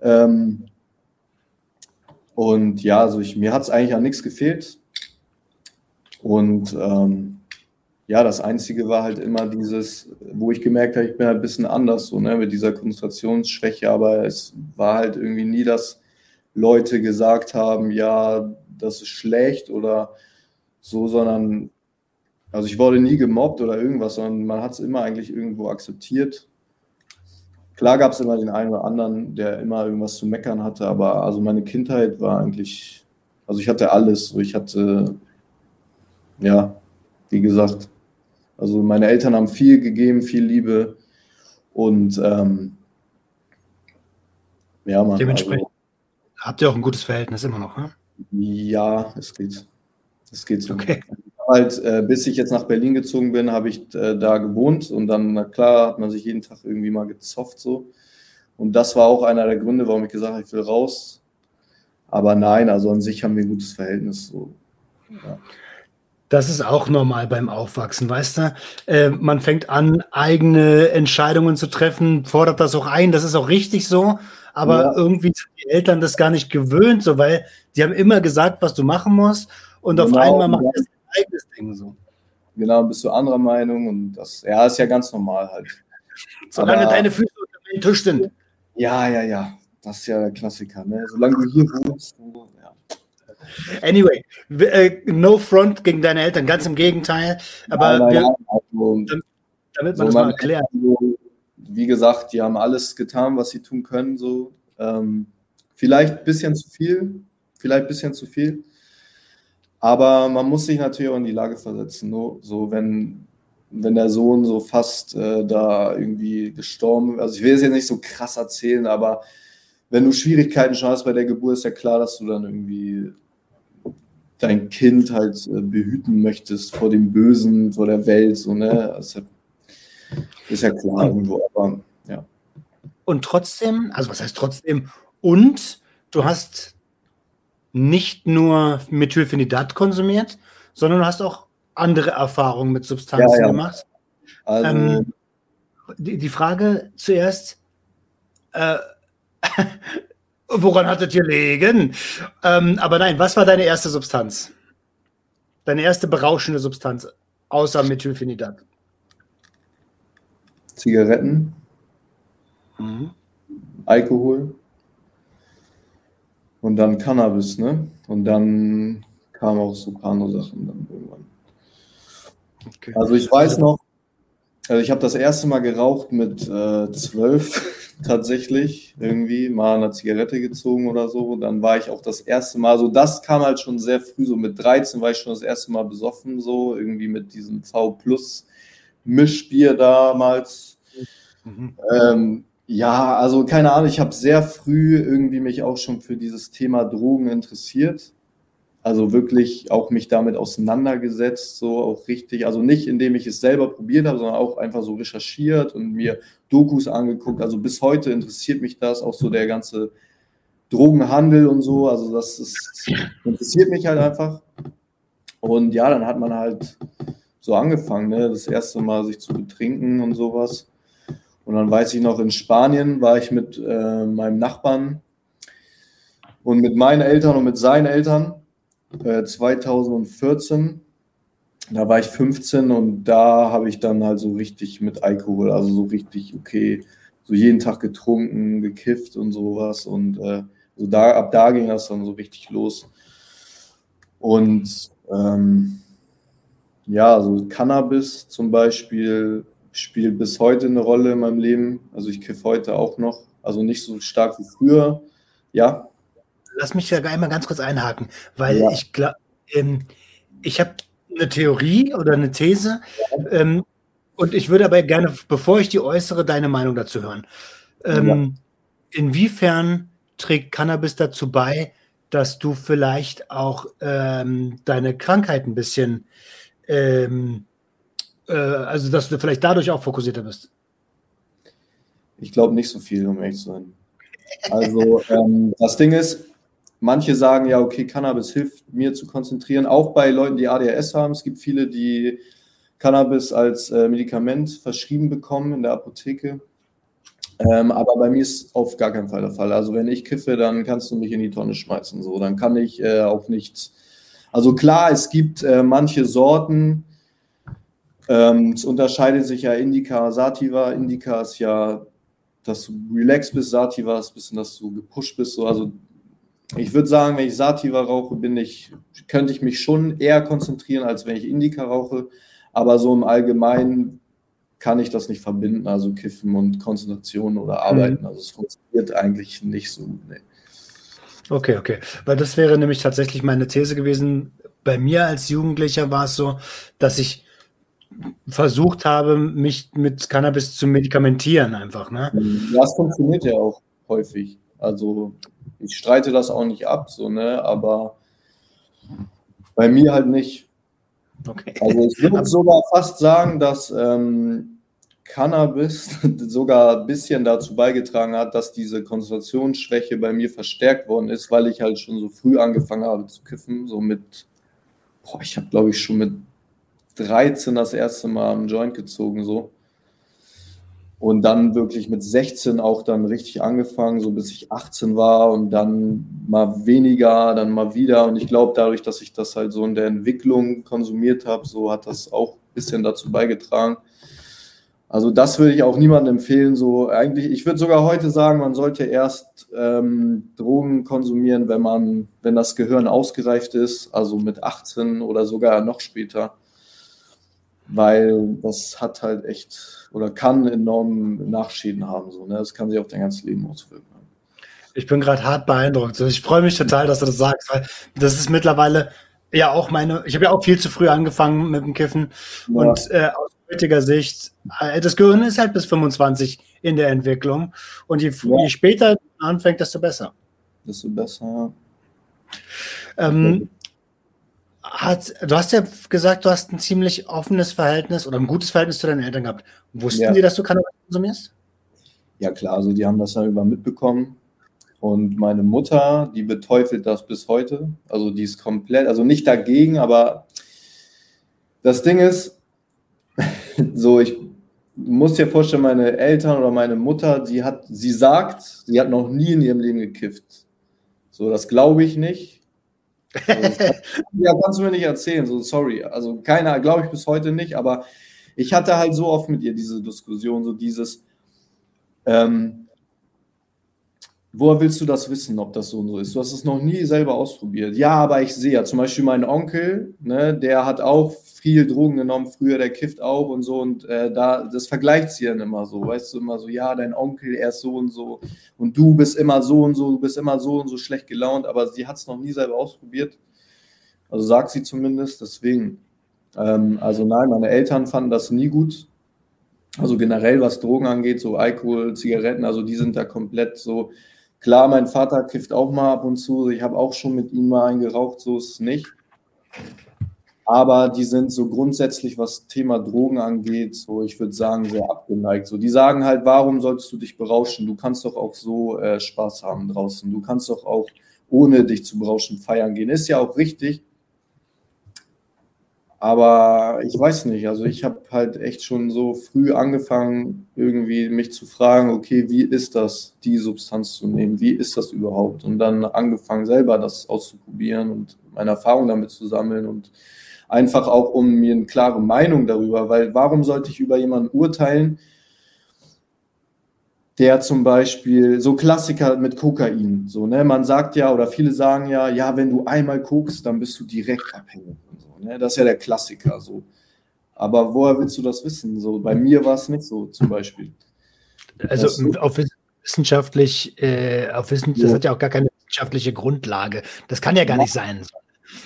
Ähm, und ja, also ich, mir hat es eigentlich an nichts gefehlt. Und ähm, ja, das Einzige war halt immer dieses, wo ich gemerkt habe, ich bin halt ein bisschen anders, so ne, mit dieser Konzentrationsschwäche, aber es war halt irgendwie nie, dass Leute gesagt haben, ja, das ist schlecht oder so, sondern, also ich wurde nie gemobbt oder irgendwas, sondern man hat es immer eigentlich irgendwo akzeptiert Klar gab es immer den einen oder anderen, der immer irgendwas zu meckern hatte, aber also meine Kindheit war eigentlich, also ich hatte alles. Ich hatte, ja, wie gesagt, also meine Eltern haben viel gegeben, viel Liebe und ähm, ja, man. Dementsprechend also, habt ihr auch ein gutes Verhältnis immer noch, ne? Ja, es geht. Es geht so. Okay halt, äh, bis ich jetzt nach Berlin gezogen bin, habe ich äh, da gewohnt und dann, na klar, hat man sich jeden Tag irgendwie mal gezofft so. Und das war auch einer der Gründe, warum ich gesagt habe, ich will raus. Aber nein, also an sich haben wir ein gutes Verhältnis. So. Ja. Das ist auch normal beim Aufwachsen, weißt du? Äh, man fängt an, eigene Entscheidungen zu treffen, fordert das auch ein, das ist auch richtig so, aber ja. irgendwie sind die Eltern das gar nicht gewöhnt, so, weil die haben immer gesagt, was du machen musst und genau, auf einmal macht das eigenes Ding so. Genau, bist du anderer Meinung und das ja, ist ja ganz normal halt. Solange Aber, deine Füße unter dem Tisch sind. Ja, ja, ja. Das ist ja der Klassiker. Ne? Solange du hier wohnst. Ja. Anyway, äh, no front gegen deine Eltern, ganz im Gegenteil. Aber nein, nein, wir, nein, also, damit man so das mal erklärt. So, wie gesagt, die haben alles getan, was sie tun können. So. Ähm, vielleicht ein bisschen zu viel, vielleicht ein bisschen zu viel. Aber man muss sich natürlich auch in die Lage versetzen. So, so wenn, wenn der Sohn so fast äh, da irgendwie gestorben, also ich will es jetzt nicht so krass erzählen, aber wenn du Schwierigkeiten schon hast bei der Geburt, ist ja klar, dass du dann irgendwie dein Kind halt äh, behüten möchtest vor dem Bösen, vor der Welt, so, ne? Also, ist ja klar irgendwo, aber ja. Und trotzdem, also was heißt trotzdem, und du hast nicht nur Methylphenidat konsumiert, sondern du hast auch andere Erfahrungen mit Substanzen ja, ja. gemacht. Also, ähm, die, die, Frage zuerst, äh, woran hattet ihr liegen? Ähm, aber nein, was war deine erste Substanz? Deine erste berauschende Substanz, außer Methylphenidat? Zigaretten, mhm. Alkohol und dann Cannabis, ne? Und dann kamen auch so ein paar andere Sachen dann irgendwann. Okay. Also ich weiß noch, also ich habe das erste Mal geraucht mit äh, zwölf tatsächlich, irgendwie mal eine Zigarette gezogen oder so. Dann war ich auch das erste Mal, so das kam halt schon sehr früh, so mit 13 war ich schon das erste Mal besoffen, so irgendwie mit diesem V Plus Mischbier damals. Mhm. Ähm, ja, also keine Ahnung, ich habe sehr früh irgendwie mich auch schon für dieses Thema Drogen interessiert. Also wirklich auch mich damit auseinandergesetzt, so auch richtig, also nicht indem ich es selber probiert habe, sondern auch einfach so recherchiert und mir Dokus angeguckt. Also bis heute interessiert mich das, auch so der ganze Drogenhandel und so. Also das ist, interessiert mich halt einfach. Und ja, dann hat man halt so angefangen, ne? das erste Mal sich zu betrinken und sowas. Und dann weiß ich noch, in Spanien war ich mit äh, meinem Nachbarn und mit meinen Eltern und mit seinen Eltern äh, 2014. Da war ich 15 und da habe ich dann halt so richtig mit Alkohol, also so richtig, okay, so jeden Tag getrunken, gekifft und sowas. Und äh, so da, ab da ging das dann so richtig los. Und ähm, ja, so Cannabis zum Beispiel spielt bis heute eine Rolle in meinem Leben. Also ich kiffe heute auch noch, also nicht so stark wie früher. Ja, lass mich da einmal ganz kurz einhaken, weil ja. ich glaube, ähm, ich habe eine Theorie oder eine These ja. ähm, und ich würde aber gerne, bevor ich die äußere, deine Meinung dazu hören. Ähm, ja. Inwiefern trägt Cannabis dazu bei, dass du vielleicht auch ähm, deine Krankheit ein bisschen, ähm, äh, also dass du vielleicht dadurch auch fokussierter bist? Ich glaube nicht so viel, um ehrlich zu sein. Also ähm, das Ding ist, Manche sagen ja, okay, Cannabis hilft mir zu konzentrieren, auch bei Leuten, die ADHS haben. Es gibt viele, die Cannabis als äh, Medikament verschrieben bekommen in der Apotheke. Ähm, aber bei mir ist auf gar keinen Fall der Fall. Also wenn ich kiffe, dann kannst du mich in die Tonne schmeißen. So, dann kann ich äh, auch nichts. Also klar, es gibt äh, manche Sorten. Ähm, es unterscheidet sich ja Indica, Sativa. Indica ist ja, dass du relaxed bist, Sativa ist ein bisschen, dass du gepusht bist. So. Also ich würde sagen, wenn ich Sativa rauche, bin ich, könnte ich mich schon eher konzentrieren, als wenn ich Indica rauche. Aber so im Allgemeinen kann ich das nicht verbinden, also Kiffen und Konzentration oder Arbeiten. Mhm. Also es funktioniert eigentlich nicht so gut. Nee. Okay, okay. Weil das wäre nämlich tatsächlich meine These gewesen. Bei mir als Jugendlicher war es so, dass ich versucht habe, mich mit Cannabis zu medikamentieren einfach. Ne? Ja, es funktioniert ja auch häufig. Also ich streite das auch nicht ab, so, ne? aber bei mir halt nicht. Okay. Also ich würde sogar fast sagen, dass ähm, Cannabis sogar ein bisschen dazu beigetragen hat, dass diese Konzentrationsschwäche bei mir verstärkt worden ist, weil ich halt schon so früh angefangen habe zu kiffen, so mit, boah, ich habe glaube ich schon mit 13 das erste Mal einen Joint gezogen, so. Und dann wirklich mit 16 auch dann richtig angefangen, so bis ich 18 war und dann mal weniger, dann mal wieder. Und ich glaube, dadurch, dass ich das halt so in der Entwicklung konsumiert habe, so hat das auch ein bisschen dazu beigetragen. Also das würde ich auch niemandem empfehlen. So eigentlich, ich würde sogar heute sagen, man sollte erst ähm, Drogen konsumieren, wenn man, wenn das Gehirn ausgereift ist, also mit 18 oder sogar noch später weil das hat halt echt oder kann enorm Nachschäden haben. So, ne? Das kann sich auf dein ganzes Leben auswirken. Ich bin gerade hart beeindruckt. Ich freue mich total, dass du das sagst, weil das ist mittlerweile ja auch meine, ich habe ja auch viel zu früh angefangen mit dem Kiffen ja. und äh, aus heutiger Sicht, äh, das Gehirn ist halt bis 25 in der Entwicklung. Und je, ja. je später anfängt, desto besser. Desto besser, ja. Ähm, hat, du hast ja gesagt, du hast ein ziemlich offenes Verhältnis oder ein gutes Verhältnis zu deinen Eltern gehabt. Wussten ja. die, dass du Cannabis konsumierst? Ja, klar, also die haben das ja über mitbekommen. Und meine Mutter, die beteufelt das bis heute. Also die ist komplett, also nicht dagegen, aber das Ding ist, so ich muss dir vorstellen, meine Eltern oder meine Mutter, sie hat, sie sagt, sie hat noch nie in ihrem Leben gekifft. So, das glaube ich nicht. Ja, kannst du mir nicht erzählen, so sorry. Also keiner, glaube ich bis heute nicht, aber ich hatte halt so oft mit ihr diese Diskussion, so dieses, ähm, woher willst du das wissen, ob das so und so ist? Du hast es noch nie selber ausprobiert. Ja, aber ich sehe ja zum Beispiel meinen Onkel, ne, der hat auch viel Drogen genommen, früher, der kifft auch und so. Und äh, da, das vergleicht sie dann immer so, weißt du, immer so, ja, dein Onkel, er ist so und so und du bist immer so und so, du bist immer so und so schlecht gelaunt, aber sie hat es noch nie selber ausprobiert. Also sagt sie zumindest, deswegen. Ähm, also nein, meine Eltern fanden das nie gut. Also generell, was Drogen angeht, so Alkohol, Zigaretten, also die sind da komplett so. Klar, mein Vater kifft auch mal ab und zu. Ich habe auch schon mit ihm mal eingeraucht, so ist es nicht aber die sind so grundsätzlich, was Thema Drogen angeht, so ich würde sagen, sehr abgeneigt. So, die sagen halt, warum solltest du dich berauschen? Du kannst doch auch so äh, Spaß haben draußen. Du kannst doch auch ohne dich zu berauschen feiern gehen. Ist ja auch richtig. Aber ich weiß nicht, also ich habe halt echt schon so früh angefangen, irgendwie mich zu fragen, okay, wie ist das, die Substanz zu nehmen? Wie ist das überhaupt? Und dann angefangen, selber das auszuprobieren und meine Erfahrung damit zu sammeln und einfach auch um mir eine klare Meinung darüber, weil warum sollte ich über jemanden urteilen, der zum Beispiel so Klassiker mit Kokain, so ne, man sagt ja oder viele sagen ja, ja, wenn du einmal guckst, dann bist du direkt abhängig. So, ne? Das ist ja der Klassiker so. Aber woher willst du das wissen? So bei mir war es nicht so zum Beispiel. Also auf wissenschaftlich, äh, auf Wissen, das hat ja auch gar keine wissenschaftliche Grundlage. Das kann ja gar ja. nicht sein.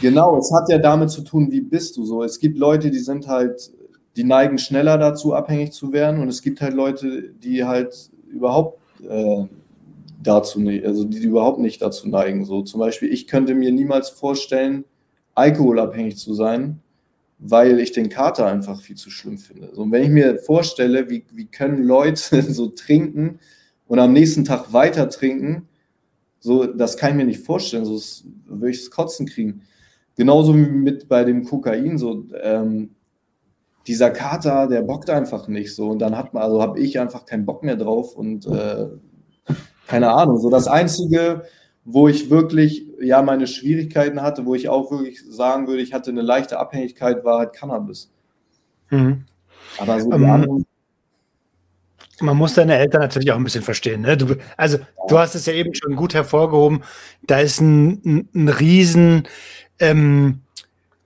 Genau, es hat ja damit zu tun, wie bist du so. Es gibt Leute, die sind halt, die neigen schneller dazu, abhängig zu werden, und es gibt halt Leute, die halt überhaupt äh, dazu nicht, also die überhaupt nicht dazu neigen. So zum Beispiel, ich könnte mir niemals vorstellen, alkoholabhängig zu sein, weil ich den Kater einfach viel zu schlimm finde. So, und wenn ich mir vorstelle, wie, wie können Leute so trinken und am nächsten Tag weiter trinken, so, das kann ich mir nicht vorstellen, so würde ich das Kotzen kriegen. Genauso wie mit bei dem Kokain, so ähm, dieser Kater, der bockt einfach nicht so. Und dann hat man, also habe ich einfach keinen Bock mehr drauf und äh, keine Ahnung. So das Einzige, wo ich wirklich ja meine Schwierigkeiten hatte, wo ich auch wirklich sagen würde, ich hatte eine leichte Abhängigkeit, war halt Cannabis. Mhm. Aber so um, ähm, man muss deine Eltern natürlich auch ein bisschen verstehen. Ne? Du, also du hast es ja eben schon gut hervorgehoben. Da ist ein, ein, ein riesen ähm,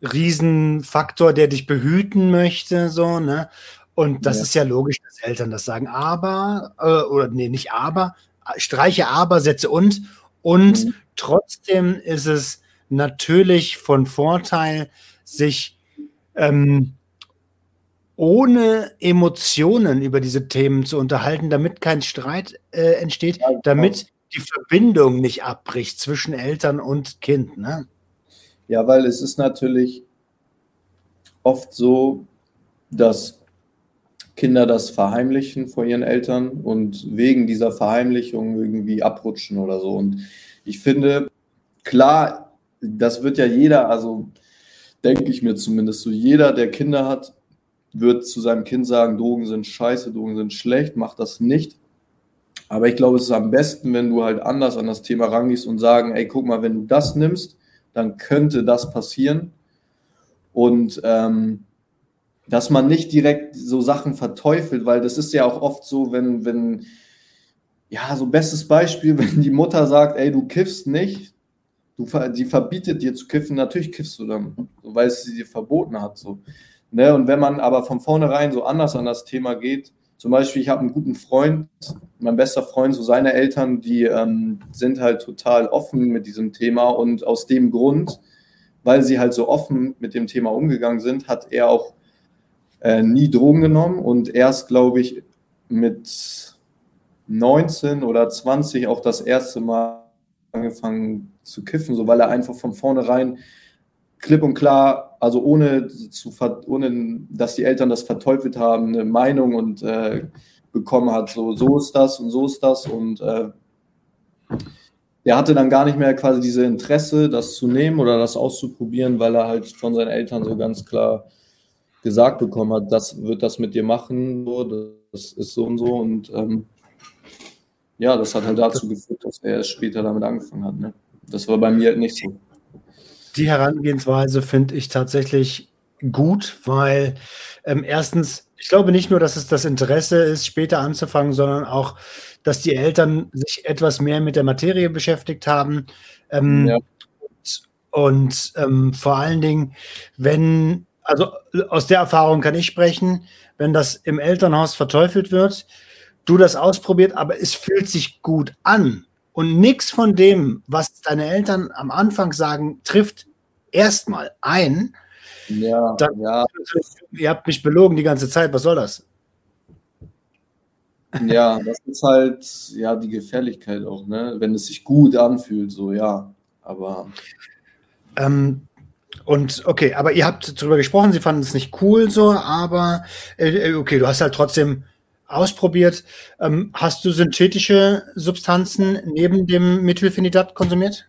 Riesenfaktor, der dich behüten möchte, so, ne? Und das ja. ist ja logisch, dass Eltern das sagen. Aber, äh, oder nee, nicht aber, streiche aber, setze und. Und mhm. trotzdem ist es natürlich von Vorteil, sich ähm, ohne Emotionen über diese Themen zu unterhalten, damit kein Streit äh, entsteht, damit die Verbindung nicht abbricht zwischen Eltern und Kind. Ne? Ja, weil es ist natürlich oft so, dass Kinder das verheimlichen vor ihren Eltern und wegen dieser Verheimlichung irgendwie abrutschen oder so. Und ich finde, klar, das wird ja jeder, also denke ich mir zumindest so, jeder, der Kinder hat, wird zu seinem Kind sagen, Drogen sind scheiße, Drogen sind schlecht, mach das nicht. Aber ich glaube, es ist am besten, wenn du halt anders an das Thema rangehst und sagen, ey, guck mal, wenn du das nimmst, dann könnte das passieren. Und ähm, dass man nicht direkt so Sachen verteufelt, weil das ist ja auch oft so, wenn, wenn, ja, so bestes Beispiel, wenn die Mutter sagt, ey, du kiffst nicht, du, die verbietet dir zu kiffen, natürlich kiffst du dann, weil sie dir verboten hat. So. Ne? Und wenn man aber von vornherein so anders an das Thema geht, zum Beispiel, ich habe einen guten Freund, mein bester Freund, so seine Eltern, die ähm, sind halt total offen mit diesem Thema und aus dem Grund, weil sie halt so offen mit dem Thema umgegangen sind, hat er auch äh, nie Drogen genommen und erst, glaube ich, mit 19 oder 20 auch das erste Mal angefangen zu kiffen, so weil er einfach von vornherein klipp und klar, also ohne, zu, ohne dass die Eltern das verteufelt haben, eine Meinung und äh, bekommen hat, so, so ist das und so ist das und äh, der hatte dann gar nicht mehr quasi diese Interesse, das zu nehmen oder das auszuprobieren, weil er halt von seinen Eltern so ganz klar gesagt bekommen hat, das wird das mit dir machen, so, das ist so und so und ähm, ja, das hat halt dazu geführt, dass er später damit angefangen hat. Ne? Das war bei mir halt nicht so. Die Herangehensweise finde ich tatsächlich gut, weil ähm, erstens, ich glaube nicht nur, dass es das Interesse ist, später anzufangen, sondern auch, dass die Eltern sich etwas mehr mit der Materie beschäftigt haben. Ähm, ja. Und ähm, vor allen Dingen, wenn, also aus der Erfahrung kann ich sprechen, wenn das im Elternhaus verteufelt wird, du das ausprobiert, aber es fühlt sich gut an. Und nichts von dem, was deine Eltern am Anfang sagen, trifft erstmal ein. Ja, dann, ja. Ihr habt mich belogen die ganze Zeit, was soll das? Ja, das ist halt ja die Gefährlichkeit auch, ne? Wenn es sich gut anfühlt, so ja. Aber. Ähm, und okay, aber ihr habt darüber gesprochen, sie fanden es nicht cool so, aber äh, äh okay, du hast halt trotzdem ausprobiert. Ähm, hast du synthetische Substanzen neben dem Methylphenidat konsumiert?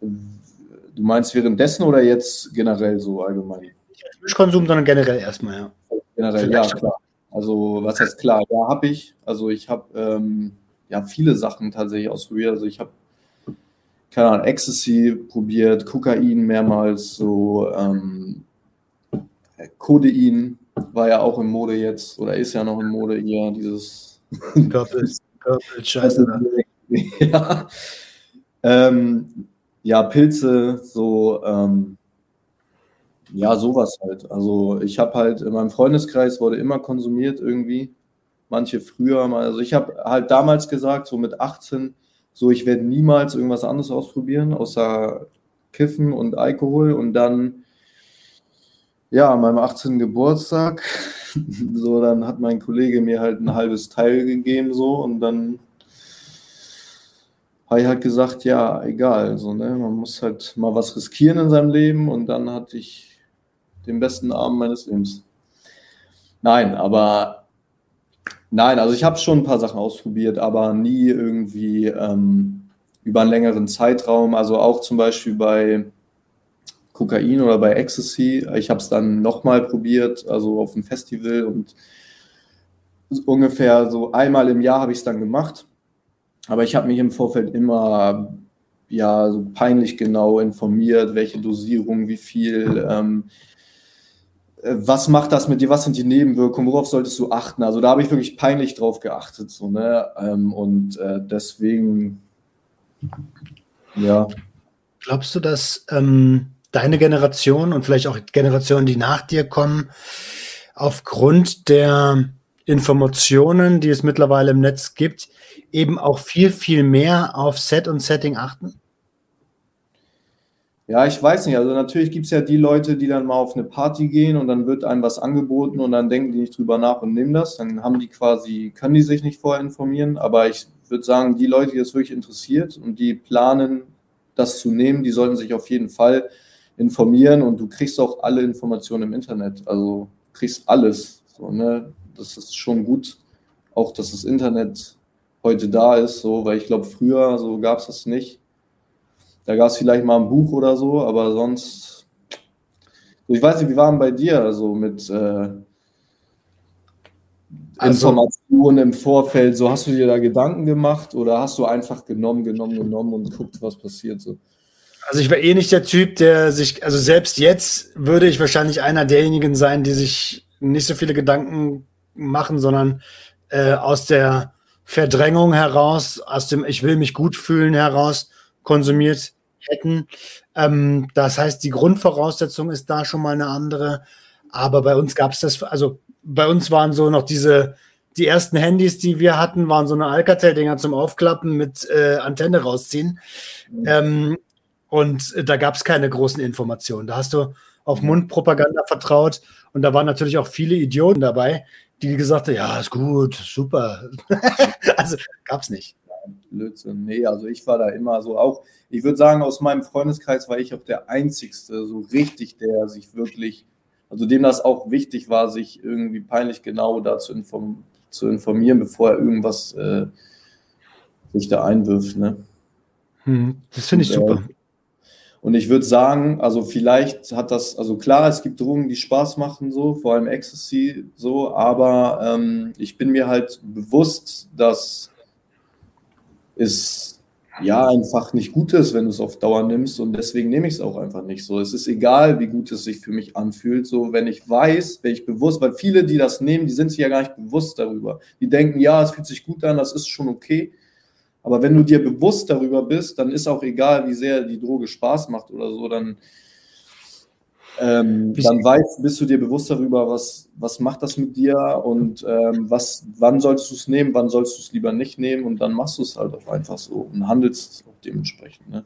Du meinst währenddessen oder jetzt generell so allgemein? Nicht Mischkonsum, sondern generell erstmal, ja. Generell, Vielleicht. ja, klar. Also, was heißt klar? Ja, habe ich. Also, ich habe ähm, ja viele Sachen tatsächlich ausprobiert. Also, ich habe, keine Ahnung, Ecstasy probiert, Kokain mehrmals, so ähm, Codein war ja auch in Mode jetzt oder ist ja noch in Mode hier, dieses Purple, Purple Scheiße. ja. Ähm, ja, Pilze, so, ähm, ja, sowas halt. Also ich habe halt in meinem Freundeskreis wurde immer konsumiert irgendwie. Manche früher mal. Also ich habe halt damals gesagt, so mit 18, so ich werde niemals irgendwas anderes ausprobieren, außer Kiffen und Alkohol. Und dann ja, an meinem 18. Geburtstag, so, dann hat mein Kollege mir halt ein halbes Teil gegeben, so, und dann habe ich halt gesagt, ja, egal, so, ne, man muss halt mal was riskieren in seinem Leben und dann hatte ich den besten Abend meines Lebens. Nein, aber nein, also ich habe schon ein paar Sachen ausprobiert, aber nie irgendwie ähm, über einen längeren Zeitraum. Also auch zum Beispiel bei Kokain oder bei Ecstasy. Ich habe es dann nochmal probiert, also auf dem Festival und ungefähr so einmal im Jahr habe ich es dann gemacht. Aber ich habe mich im Vorfeld immer ja so peinlich genau informiert, welche Dosierung, wie viel, ähm, äh, was macht das mit dir, was sind die Nebenwirkungen, worauf solltest du achten? Also da habe ich wirklich peinlich drauf geachtet. So, ne? Ähm, und äh, deswegen, ja. Glaubst du, dass ähm, deine Generation und vielleicht auch Generationen, die nach dir kommen, aufgrund der Informationen, die es mittlerweile im Netz gibt, eben auch viel, viel mehr auf Set und Setting achten? Ja, ich weiß nicht. Also natürlich gibt es ja die Leute, die dann mal auf eine Party gehen und dann wird einem was angeboten und dann denken die nicht drüber nach und nehmen das. Dann haben die quasi, können die sich nicht vorher informieren. Aber ich würde sagen, die Leute, die das wirklich interessiert und die planen, das zu nehmen, die sollten sich auf jeden Fall informieren und du kriegst auch alle Informationen im Internet. Also du kriegst alles. So, ne? Das ist schon gut, auch dass das Internet heute da ist, so, weil ich glaube, früher so gab es das nicht. Da gab es vielleicht mal ein Buch oder so, aber sonst. Ich weiß nicht, wie waren bei dir so mit äh, also, Informationen im Vorfeld? So hast du dir da Gedanken gemacht oder hast du einfach genommen, genommen, genommen und guckt, was passiert so? Also ich war eh nicht der Typ, der sich, also selbst jetzt würde ich wahrscheinlich einer derjenigen sein, die sich nicht so viele Gedanken machen, sondern äh, aus der Verdrängung heraus, aus dem Ich will mich gut fühlen heraus konsumiert hätten. Ähm, das heißt, die Grundvoraussetzung ist da schon mal eine andere. Aber bei uns gab es das, also bei uns waren so noch diese, die ersten Handys, die wir hatten, waren so eine Alcatel-Dinger zum Aufklappen mit äh, Antenne rausziehen. Mhm. Ähm, und äh, da gab es keine großen Informationen. Da hast du auf Mundpropaganda vertraut. Und da waren natürlich auch viele Idioten dabei, die gesagt haben, ja, ist gut, super. also gab es nicht. Blödsinn. Nee, also ich war da immer so auch, ich würde sagen, aus meinem Freundeskreis war ich auch der Einzigste, so richtig, der sich wirklich, also dem das auch wichtig war, sich irgendwie peinlich genau dazu inform zu informieren, bevor er irgendwas äh, sich da einwirft. Ne? Hm, das finde ich und, super. Äh, und ich würde sagen, also vielleicht hat das, also klar, es gibt Drogen, die Spaß machen, so, vor allem Ecstasy, so, aber ähm, ich bin mir halt bewusst, dass es ja einfach nicht gut ist, wenn du es auf Dauer nimmst und deswegen nehme ich es auch einfach nicht so. Es ist egal, wie gut es sich für mich anfühlt, so, wenn ich weiß, wenn ich bewusst, weil viele, die das nehmen, die sind sich ja gar nicht bewusst darüber. Die denken, ja, es fühlt sich gut an, das ist schon okay. Aber wenn du dir bewusst darüber bist, dann ist auch egal, wie sehr die Droge Spaß macht oder so, dann, ähm, dann weißt, bist du dir bewusst darüber, was, was macht das mit dir und ähm, was, wann sollst du es nehmen, wann sollst du es lieber nicht nehmen und dann machst du es halt auch einfach so und handelst auch dementsprechend. Ne?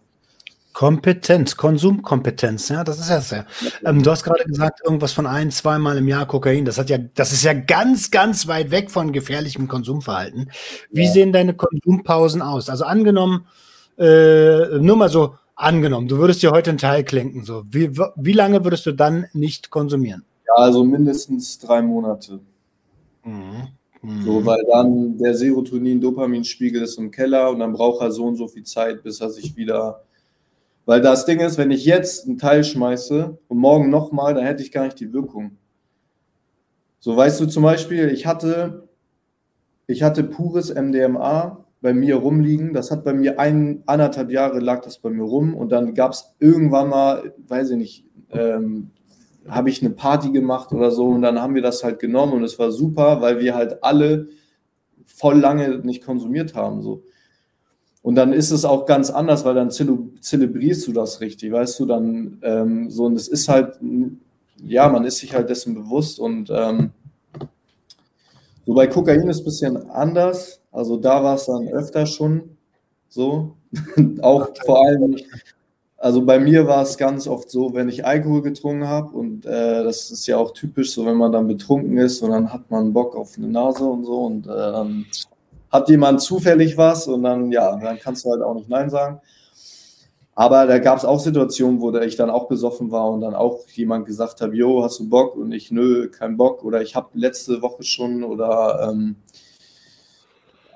Kompetenz, Konsumkompetenz, ja, das ist ja sehr. Ähm, du hast gerade gesagt, irgendwas von ein, zweimal im Jahr Kokain. Das hat ja, das ist ja ganz, ganz weit weg von gefährlichem Konsumverhalten. Wie ja. sehen deine Konsumpausen aus? Also angenommen, äh, nur mal so angenommen, du würdest dir heute einen Teil klinken, so. Wie, wie lange würdest du dann nicht konsumieren? Ja, also mindestens drei Monate. Mhm. Mhm. So, weil dann der Serotonin-Dopaminspiegel ist im Keller und dann braucht er so und so viel Zeit, bis er sich wieder weil das Ding ist, wenn ich jetzt einen Teil schmeiße und morgen nochmal, dann hätte ich gar nicht die Wirkung. So weißt du zum Beispiel, ich hatte, ich hatte pures MDMA bei mir rumliegen. Das hat bei mir ein, anderthalb Jahre lag das bei mir rum und dann gab es irgendwann mal, weiß ich nicht, ähm, habe ich eine Party gemacht oder so und dann haben wir das halt genommen und es war super, weil wir halt alle voll lange nicht konsumiert haben. So. Und dann ist es auch ganz anders, weil dann zelebrierst du das richtig, weißt du, dann ähm, so, und es ist halt, ja, man ist sich halt dessen bewusst und ähm, so bei Kokain ist es ein bisschen anders, also da war es dann öfter schon so, auch vor allem, also bei mir war es ganz oft so, wenn ich Alkohol getrunken habe und äh, das ist ja auch typisch, so wenn man dann betrunken ist und dann hat man Bock auf eine Nase und so und äh, dann hat jemand zufällig was und dann, ja, dann kannst du halt auch nicht Nein sagen. Aber da gab es auch Situationen, wo ich dann auch besoffen war und dann auch jemand gesagt hat, Jo, hast du Bock? Und ich, nö, kein Bock. Oder ich habe letzte Woche schon oder ähm,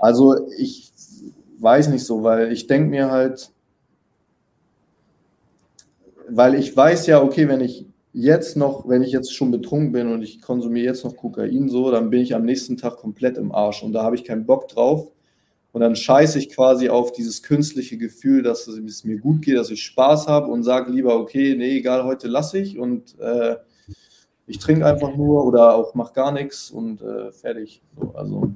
also ich weiß nicht so, weil ich denke mir halt, weil ich weiß ja, okay, wenn ich jetzt noch, wenn ich jetzt schon betrunken bin und ich konsumiere jetzt noch Kokain so, dann bin ich am nächsten Tag komplett im Arsch und da habe ich keinen Bock drauf. Und dann scheiße ich quasi auf dieses künstliche Gefühl, dass es mir gut geht, dass ich Spaß habe und sage lieber, okay, nee, egal, heute lasse ich und äh, ich trinke einfach nur oder auch mach gar nichts und äh, fertig. So, also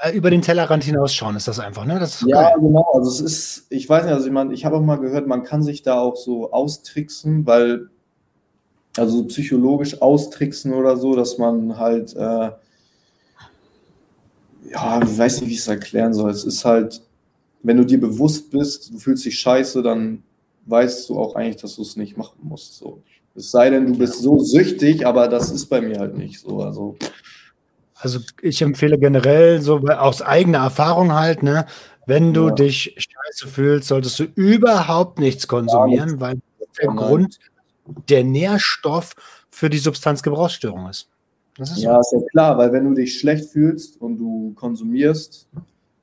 äh, über den Tellerrand hinausschauen ist das einfach, ne? Das ja, geil. genau. Also es ist, ich weiß nicht, also ich, mein, ich habe auch mal gehört, man kann sich da auch so austricksen, weil also psychologisch austricksen oder so, dass man halt, äh, ja, ich weiß nicht, wie ich es erklären soll. Es ist halt, wenn du dir bewusst bist, du fühlst dich scheiße, dann weißt du auch eigentlich, dass du es nicht machen musst. So. Es sei denn, du bist so süchtig, aber das ist bei mir halt nicht so. Also, also ich empfehle generell, so aus eigener Erfahrung halt, ne, wenn du ja. dich scheiße fühlst, solltest du überhaupt nichts konsumieren, weil der Grund, der Nährstoff für die Substanzgebrauchsstörung ist. ist ja, so. ist ja klar, weil wenn du dich schlecht fühlst und du konsumierst,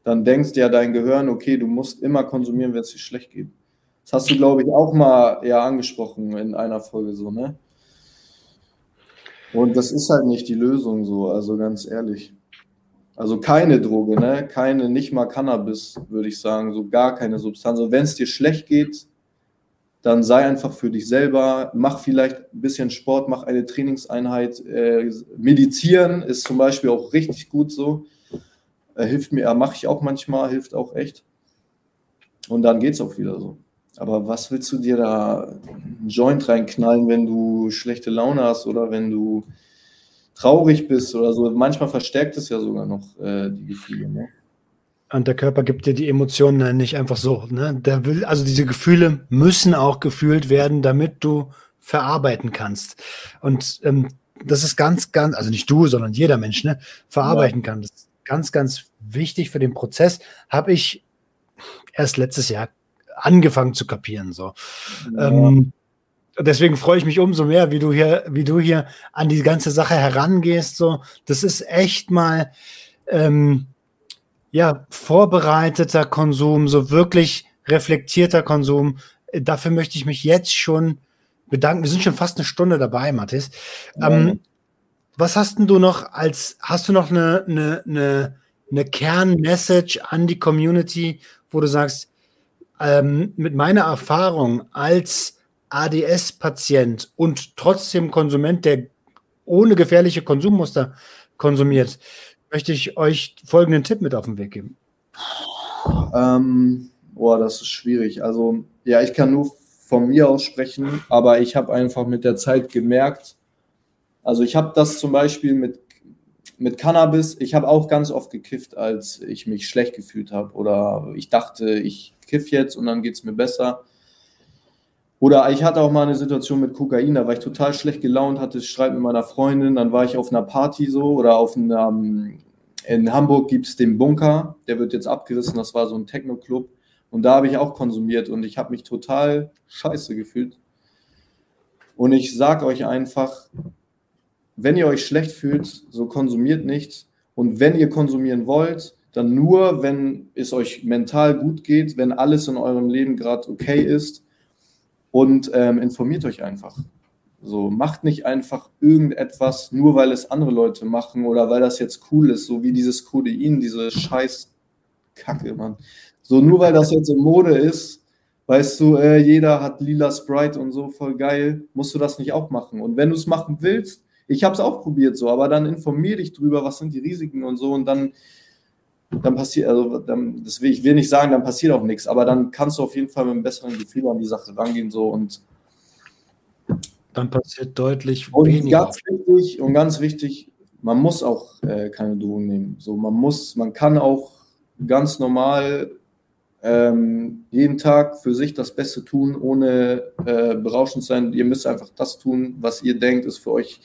dann denkst ja dein Gehirn, okay, du musst immer konsumieren, wenn es dir schlecht geht. Das hast du, glaube ich, auch mal ja angesprochen in einer Folge so, ne? Und das ist halt nicht die Lösung so, also ganz ehrlich. Also keine Droge, ne? Keine, nicht mal Cannabis, würde ich sagen, so gar keine Substanz. Also wenn es dir schlecht geht, dann sei einfach für dich selber, mach vielleicht ein bisschen Sport, mach eine Trainingseinheit. Äh, meditieren ist zum Beispiel auch richtig gut so. Äh, hilft mir, mache ich auch manchmal, hilft auch echt. Und dann geht es auch wieder so. Aber was willst du dir da einen Joint reinknallen, wenn du schlechte Laune hast oder wenn du traurig bist oder so? Manchmal verstärkt es ja sogar noch äh, die Gefühle. Ne? Und der Körper gibt dir die Emotionen nicht einfach so. Ne? Der will, also diese Gefühle müssen auch gefühlt werden, damit du verarbeiten kannst. Und ähm, das ist ganz, ganz, also nicht du, sondern jeder Mensch, ne, verarbeiten ja. kann. Das ist ganz, ganz wichtig für den Prozess. Habe ich erst letztes Jahr angefangen zu kapieren. So. Ja. Ähm, deswegen freue ich mich umso mehr, wie du hier, wie du hier an die ganze Sache herangehst. So, das ist echt mal ähm, ja vorbereiteter Konsum, so wirklich reflektierter Konsum. Dafür möchte ich mich jetzt schon bedanken. Wir sind schon fast eine Stunde dabei, Mathis. Ja. Ähm, was hast denn du noch als, hast du noch eine, eine, eine, eine Kernmessage an die Community, wo du sagst, ähm, mit meiner Erfahrung als ADS-Patient und trotzdem Konsument, der ohne gefährliche Konsummuster konsumiert, möchte ich euch folgenden Tipp mit auf den Weg geben. Ähm, boah, das ist schwierig. Also, ja, ich kann nur von mir aus sprechen, aber ich habe einfach mit der Zeit gemerkt, also ich habe das zum Beispiel mit, mit Cannabis, ich habe auch ganz oft gekifft, als ich mich schlecht gefühlt habe oder ich dachte, ich kiff jetzt und dann geht es mir besser. Oder ich hatte auch mal eine Situation mit Kokain, da war ich total schlecht gelaunt, hatte Streit mit meiner Freundin, dann war ich auf einer Party so oder auf einer, in Hamburg gibt es den Bunker, der wird jetzt abgerissen, das war so ein Techno-Club. Und da habe ich auch konsumiert und ich habe mich total scheiße gefühlt. Und ich sage euch einfach, wenn ihr euch schlecht fühlt, so konsumiert nicht. Und wenn ihr konsumieren wollt, dann nur, wenn es euch mental gut geht, wenn alles in eurem Leben gerade okay ist. Und ähm, informiert euch einfach. So, macht nicht einfach irgendetwas, nur weil es andere Leute machen oder weil das jetzt cool ist, so wie dieses Codein, diese scheiß Kacke, Mann. So, nur weil das jetzt in Mode ist, weißt du, äh, jeder hat lila Sprite und so, voll geil, musst du das nicht auch machen. Und wenn du es machen willst, ich habe es auch probiert so, aber dann informier dich drüber, was sind die Risiken und so und dann, dann passiert, also dann, das will, ich will nicht sagen, dann passiert auch nichts, aber dann kannst du auf jeden Fall mit einem besseren Gefühl an die Sache rangehen so und dann passiert deutlich und weniger. Ganz wichtig, und ganz wichtig, man muss auch äh, keine Drogen nehmen. So, man muss, man kann auch ganz normal ähm, jeden Tag für sich das Beste tun, ohne äh, berauschend zu sein. Ihr müsst einfach das tun, was ihr denkt, ist für euch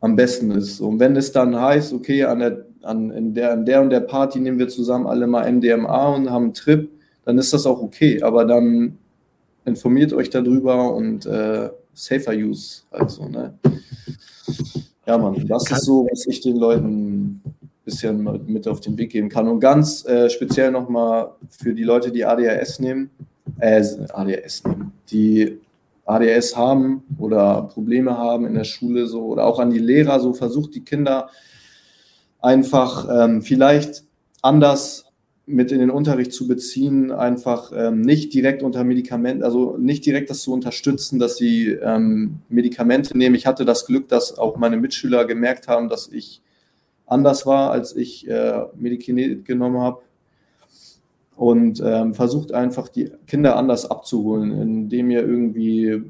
am besten ist. Und wenn es dann heißt, okay, an der, an, in der, an der und der Party nehmen wir zusammen alle mal MDMA und haben einen Trip, dann ist das auch okay. Aber dann informiert euch darüber und äh, safer use. Also, ne? Ja, Mann, das ist so, was ich den Leuten bisschen mit auf den Weg geben kann. Und ganz äh, speziell nochmal für die Leute, die ADHS nehmen, äh, ADHS nehmen, die ADS haben oder Probleme haben in der Schule so oder auch an die Lehrer so versucht die Kinder einfach ähm, vielleicht anders mit in den Unterricht zu beziehen, einfach ähm, nicht direkt unter Medikamenten, also nicht direkt das zu unterstützen, dass sie ähm, Medikamente nehmen. Ich hatte das Glück, dass auch meine Mitschüler gemerkt haben, dass ich anders war, als ich äh, Medikinet genommen habe. Und ähm, versucht einfach die Kinder anders abzuholen, indem ihr irgendwie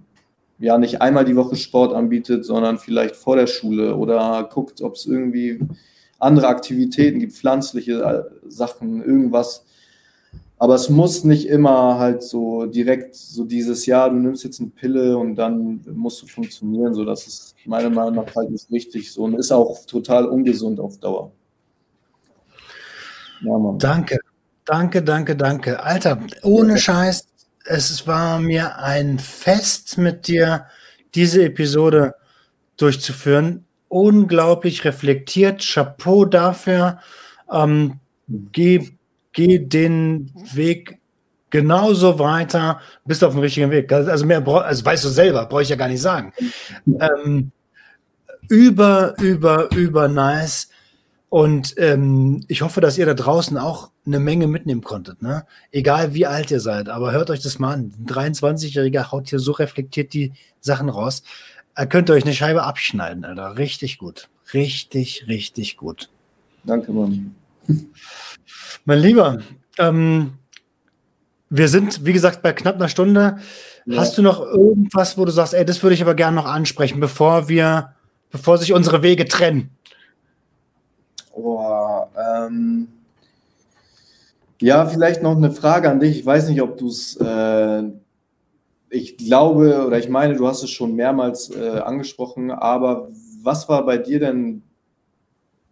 ja nicht einmal die Woche Sport anbietet, sondern vielleicht vor der Schule oder guckt, ob es irgendwie andere Aktivitäten gibt, pflanzliche äh, Sachen, irgendwas, aber es muss nicht immer halt so direkt so dieses Jahr, du nimmst jetzt eine Pille und dann musst du funktionieren. So, das ist meiner Meinung nach halt nicht richtig so und ist auch total ungesund auf Dauer. Ja, danke, danke, danke, danke. Alter, ohne Scheiß, es war mir ein Fest mit dir, diese Episode durchzuführen. Unglaublich reflektiert. Chapeau dafür. Ähm, geh geh den Weg genauso weiter, bist auf dem richtigen Weg. Also mehr, also weißt du selber, brauche ich ja gar nicht sagen. Ähm, über, über, über nice. Und ähm, ich hoffe, dass ihr da draußen auch eine Menge mitnehmen konntet. Ne? Egal wie alt ihr seid, aber hört euch das mal an. Ein 23-Jähriger haut hier so reflektiert die Sachen raus. Er könnte euch eine Scheibe abschneiden, Alter. Richtig gut. Richtig, richtig gut. Danke, Mann. Mein Lieber, ähm, wir sind, wie gesagt, bei knapp einer Stunde. Ja. Hast du noch irgendwas, wo du sagst, ey, das würde ich aber gerne noch ansprechen, bevor wir, bevor sich unsere Wege trennen? Oh, ähm, ja, vielleicht noch eine Frage an dich. Ich weiß nicht, ob du es äh, ich glaube oder ich meine, du hast es schon mehrmals äh, angesprochen, aber was war bei dir denn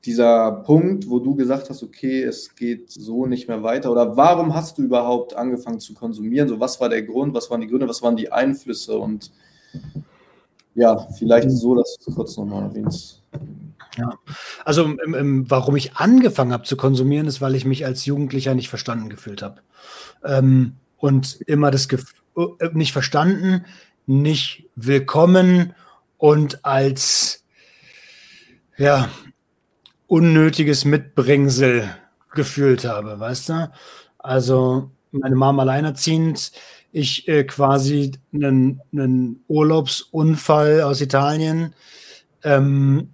dieser Punkt, wo du gesagt hast, okay, es geht so nicht mehr weiter? Oder warum hast du überhaupt angefangen zu konsumieren? So, was war der Grund? Was waren die Gründe? Was waren die Einflüsse? Und ja, vielleicht so, dass du kurz nochmal erwähnst. Ja, also im, im, warum ich angefangen habe zu konsumieren, ist, weil ich mich als Jugendlicher nicht verstanden gefühlt habe. Ähm, und immer das Gefühl, äh, nicht verstanden, nicht willkommen und als ja, unnötiges Mitbringsel gefühlt habe, weißt du? Also meine Mama alleinerziehend, ich äh, quasi einen, einen, Urlaubsunfall aus Italien, ähm,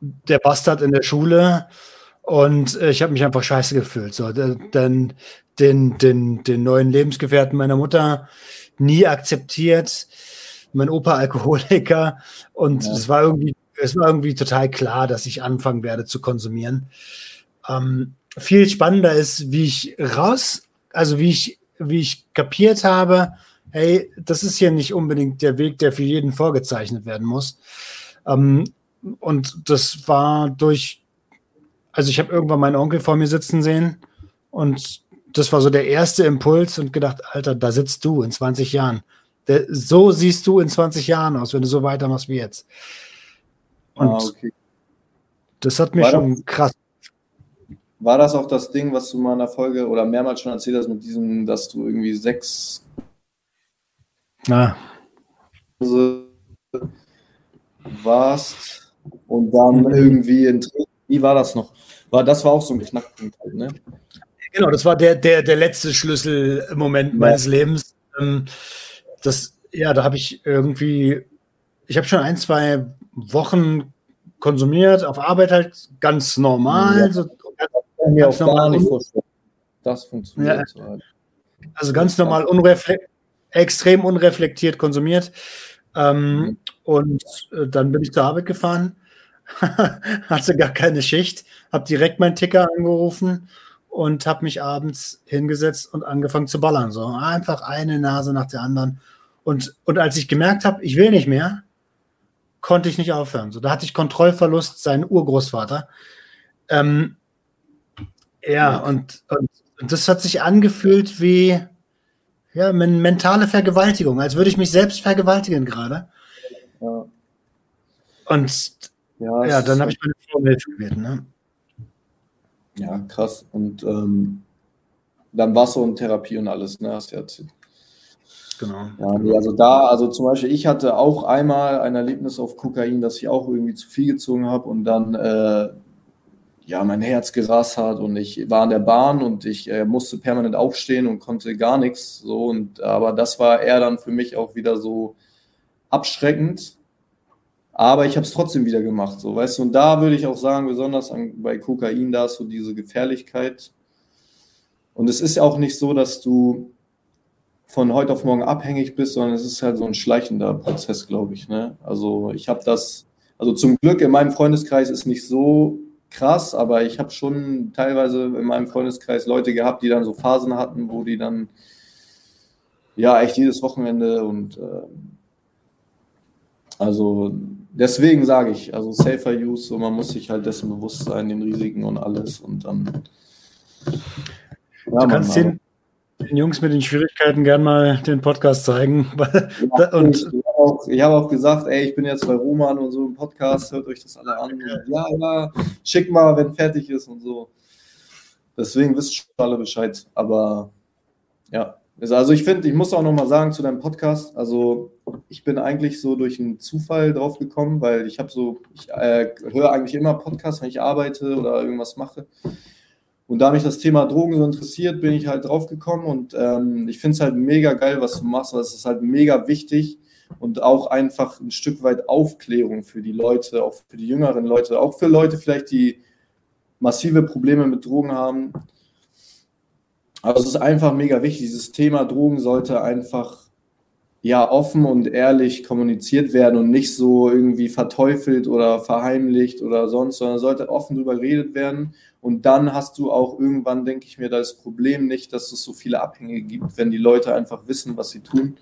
der Bastard in der Schule und äh, ich habe mich einfach scheiße gefühlt. So, denn den, den, den neuen Lebensgefährten meiner Mutter nie akzeptiert. Mein Opa Alkoholiker und ja. es war irgendwie, es war irgendwie total klar, dass ich anfangen werde zu konsumieren. Ähm, viel spannender ist, wie ich raus, also wie ich, wie ich kapiert habe, hey, das ist hier nicht unbedingt der Weg, der für jeden vorgezeichnet werden muss. Ähm, und das war durch, also ich habe irgendwann meinen Onkel vor mir sitzen sehen und das war so der erste Impuls und gedacht, Alter, da sitzt du in 20 Jahren. Der, so siehst du in 20 Jahren aus, wenn du so weitermachst wie jetzt. Und ah, okay. das hat mich war schon das, krass. War das auch das Ding, was du mal in der Folge oder mehrmals schon erzählt hast, mit diesem, dass du irgendwie sechs ah. warst und dann mhm. irgendwie in wie war das noch? War, das war auch so ein Knackpunkt halt, ne? Genau, das war der, der, der letzte Schlüsselmoment ja. meines Lebens. Ähm, das, ja, da habe ich irgendwie, ich habe schon ein, zwei Wochen konsumiert, auf Arbeit halt ganz normal. Ja. So, ganz, mir auch normal. gar nicht vorstellen. Das funktioniert ja. so halt. Also ganz normal, unreflekt, extrem unreflektiert konsumiert. Ähm, mhm. Und äh, dann bin ich zur Arbeit gefahren, hatte gar keine Schicht, habe direkt meinen Ticker angerufen und habe mich abends hingesetzt und angefangen zu ballern. So einfach eine Nase nach der anderen. Und, und als ich gemerkt habe, ich will nicht mehr, konnte ich nicht aufhören. So, da hatte ich Kontrollverlust, seinen Urgroßvater. Ähm, ja, und, und, und, das hat sich angefühlt wie ja, mentale Vergewaltigung, als würde ich mich selbst vergewaltigen gerade. Ja. Und ja, ja dann habe ich meine Frau Hilfe gebeten. Ne? Ja, krass. Und ähm, dann so in Therapie und alles, ne? Hast erzählt. Genau. Ja, also da, also zum Beispiel, ich hatte auch einmal ein Erlebnis auf Kokain, dass ich auch irgendwie zu viel gezogen habe und dann äh, ja mein Herz gerast hat und ich war in der Bahn und ich äh, musste permanent aufstehen und konnte gar nichts. So und aber das war eher dann für mich auch wieder so abschreckend, aber ich habe es trotzdem wieder gemacht, so, weißt du. Und da würde ich auch sagen, besonders an, bei Kokain, da ist so diese Gefährlichkeit. Und es ist auch nicht so, dass du von heute auf morgen abhängig bist, sondern es ist halt so ein schleichender Prozess, glaube ich. Ne? Also ich habe das, also zum Glück in meinem Freundeskreis ist nicht so krass, aber ich habe schon teilweise in meinem Freundeskreis Leute gehabt, die dann so Phasen hatten, wo die dann ja echt jedes Wochenende und äh, also deswegen sage ich, also safer use, so man muss sich halt dessen bewusst sein, den Risiken und alles und dann. Ja, du kannst den, den, Jungs mit den Schwierigkeiten gern mal den Podcast zeigen. Ja, und ich habe auch, hab auch, gesagt, ey, ich bin jetzt bei Roman und so im Podcast, hört euch das alle an. Ja, ja, schick mal, wenn fertig ist und so. Deswegen wisst schon alle Bescheid. Aber ja, also ich finde, ich muss auch noch mal sagen zu deinem Podcast, also ich bin eigentlich so durch einen Zufall drauf gekommen, weil ich habe so, ich äh, höre eigentlich immer Podcasts, wenn ich arbeite oder irgendwas mache. Und da mich das Thema Drogen so interessiert, bin ich halt drauf gekommen und ähm, ich finde es halt mega geil, was du machst, weil es ist halt mega wichtig und auch einfach ein Stück weit Aufklärung für die Leute, auch für die jüngeren Leute, auch für Leute vielleicht, die massive Probleme mit Drogen haben also es ist einfach mega wichtig. Dieses Thema Drogen sollte einfach ja offen und ehrlich kommuniziert werden und nicht so irgendwie verteufelt oder verheimlicht oder sonst, sondern sollte offen darüber geredet werden. Und dann hast du auch irgendwann, denke ich mir, das Problem nicht, dass es so viele Abhängige gibt, wenn die Leute einfach wissen, was sie tun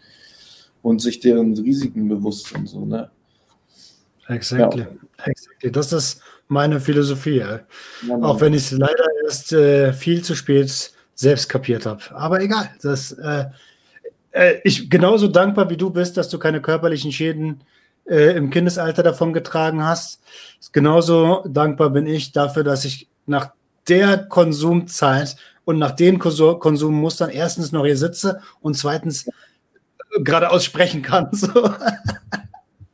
und sich deren Risiken bewusst sind. So, ne? Exactly. Ja. exactly. Das ist meine Philosophie. Ja, auch wenn ich es leider erst äh, viel zu spät selbst kapiert habe. Aber egal. Das, äh, äh, ich genauso dankbar wie du bist, dass du keine körperlichen Schäden äh, im Kindesalter davon getragen hast. Genauso dankbar bin ich dafür, dass ich nach der Konsumzeit und nach den Konsummustern erstens noch hier sitze und zweitens geradeaus sprechen kann. So.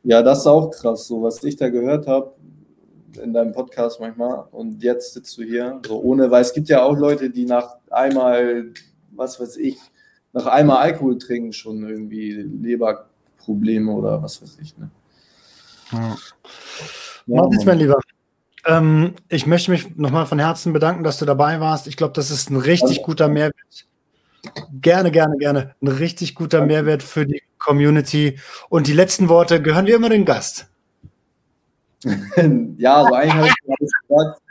Ja, das ist auch krass, so was ich da gehört habe in deinem Podcast manchmal und jetzt sitzt du hier so ohne, weil es gibt ja auch Leute, die nach einmal, was weiß ich, nach einmal Alkohol trinken schon irgendwie Leberprobleme oder was weiß ich. Ne? Ja. Ja, Martin, mein Lieber, ähm, ich möchte mich nochmal von Herzen bedanken, dass du dabei warst. Ich glaube, das ist ein richtig guter Mehrwert. Gerne, gerne, gerne. Ein richtig guter Mehrwert für die Community. Und die letzten Worte gehören wie immer dem Gast. ja, so eigentlich habe ich alles gesagt.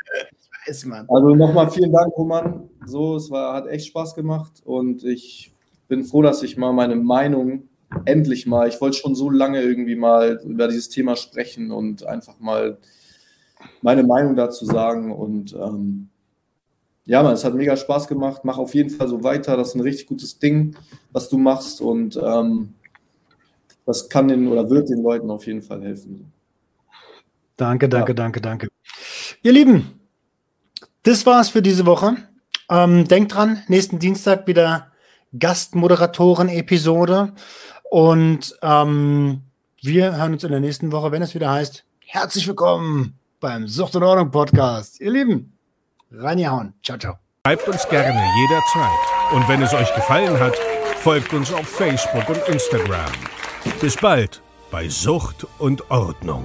Weiß, Mann. Also nochmal vielen Dank, Roman. So, es war, hat echt Spaß gemacht und ich bin froh, dass ich mal meine Meinung endlich mal, ich wollte schon so lange irgendwie mal über dieses Thema sprechen und einfach mal meine Meinung dazu sagen. Und ähm, ja, man, es hat mega Spaß gemacht. Mach auf jeden Fall so weiter. Das ist ein richtig gutes Ding, was du machst. Und ähm, das kann den oder wird den Leuten auf jeden Fall helfen. Danke, danke, ja. danke, danke. Ihr Lieben, das war's für diese Woche. Ähm, denkt dran, nächsten Dienstag wieder Gastmoderatoren-Episode. Und ähm, wir hören uns in der nächsten Woche, wenn es wieder heißt, herzlich willkommen beim Sucht und Ordnung Podcast. Ihr Lieben, reingehauen. Ciao, ciao. Schreibt uns gerne jederzeit. Und wenn es euch gefallen hat, folgt uns auf Facebook und Instagram. Bis bald bei Sucht und Ordnung.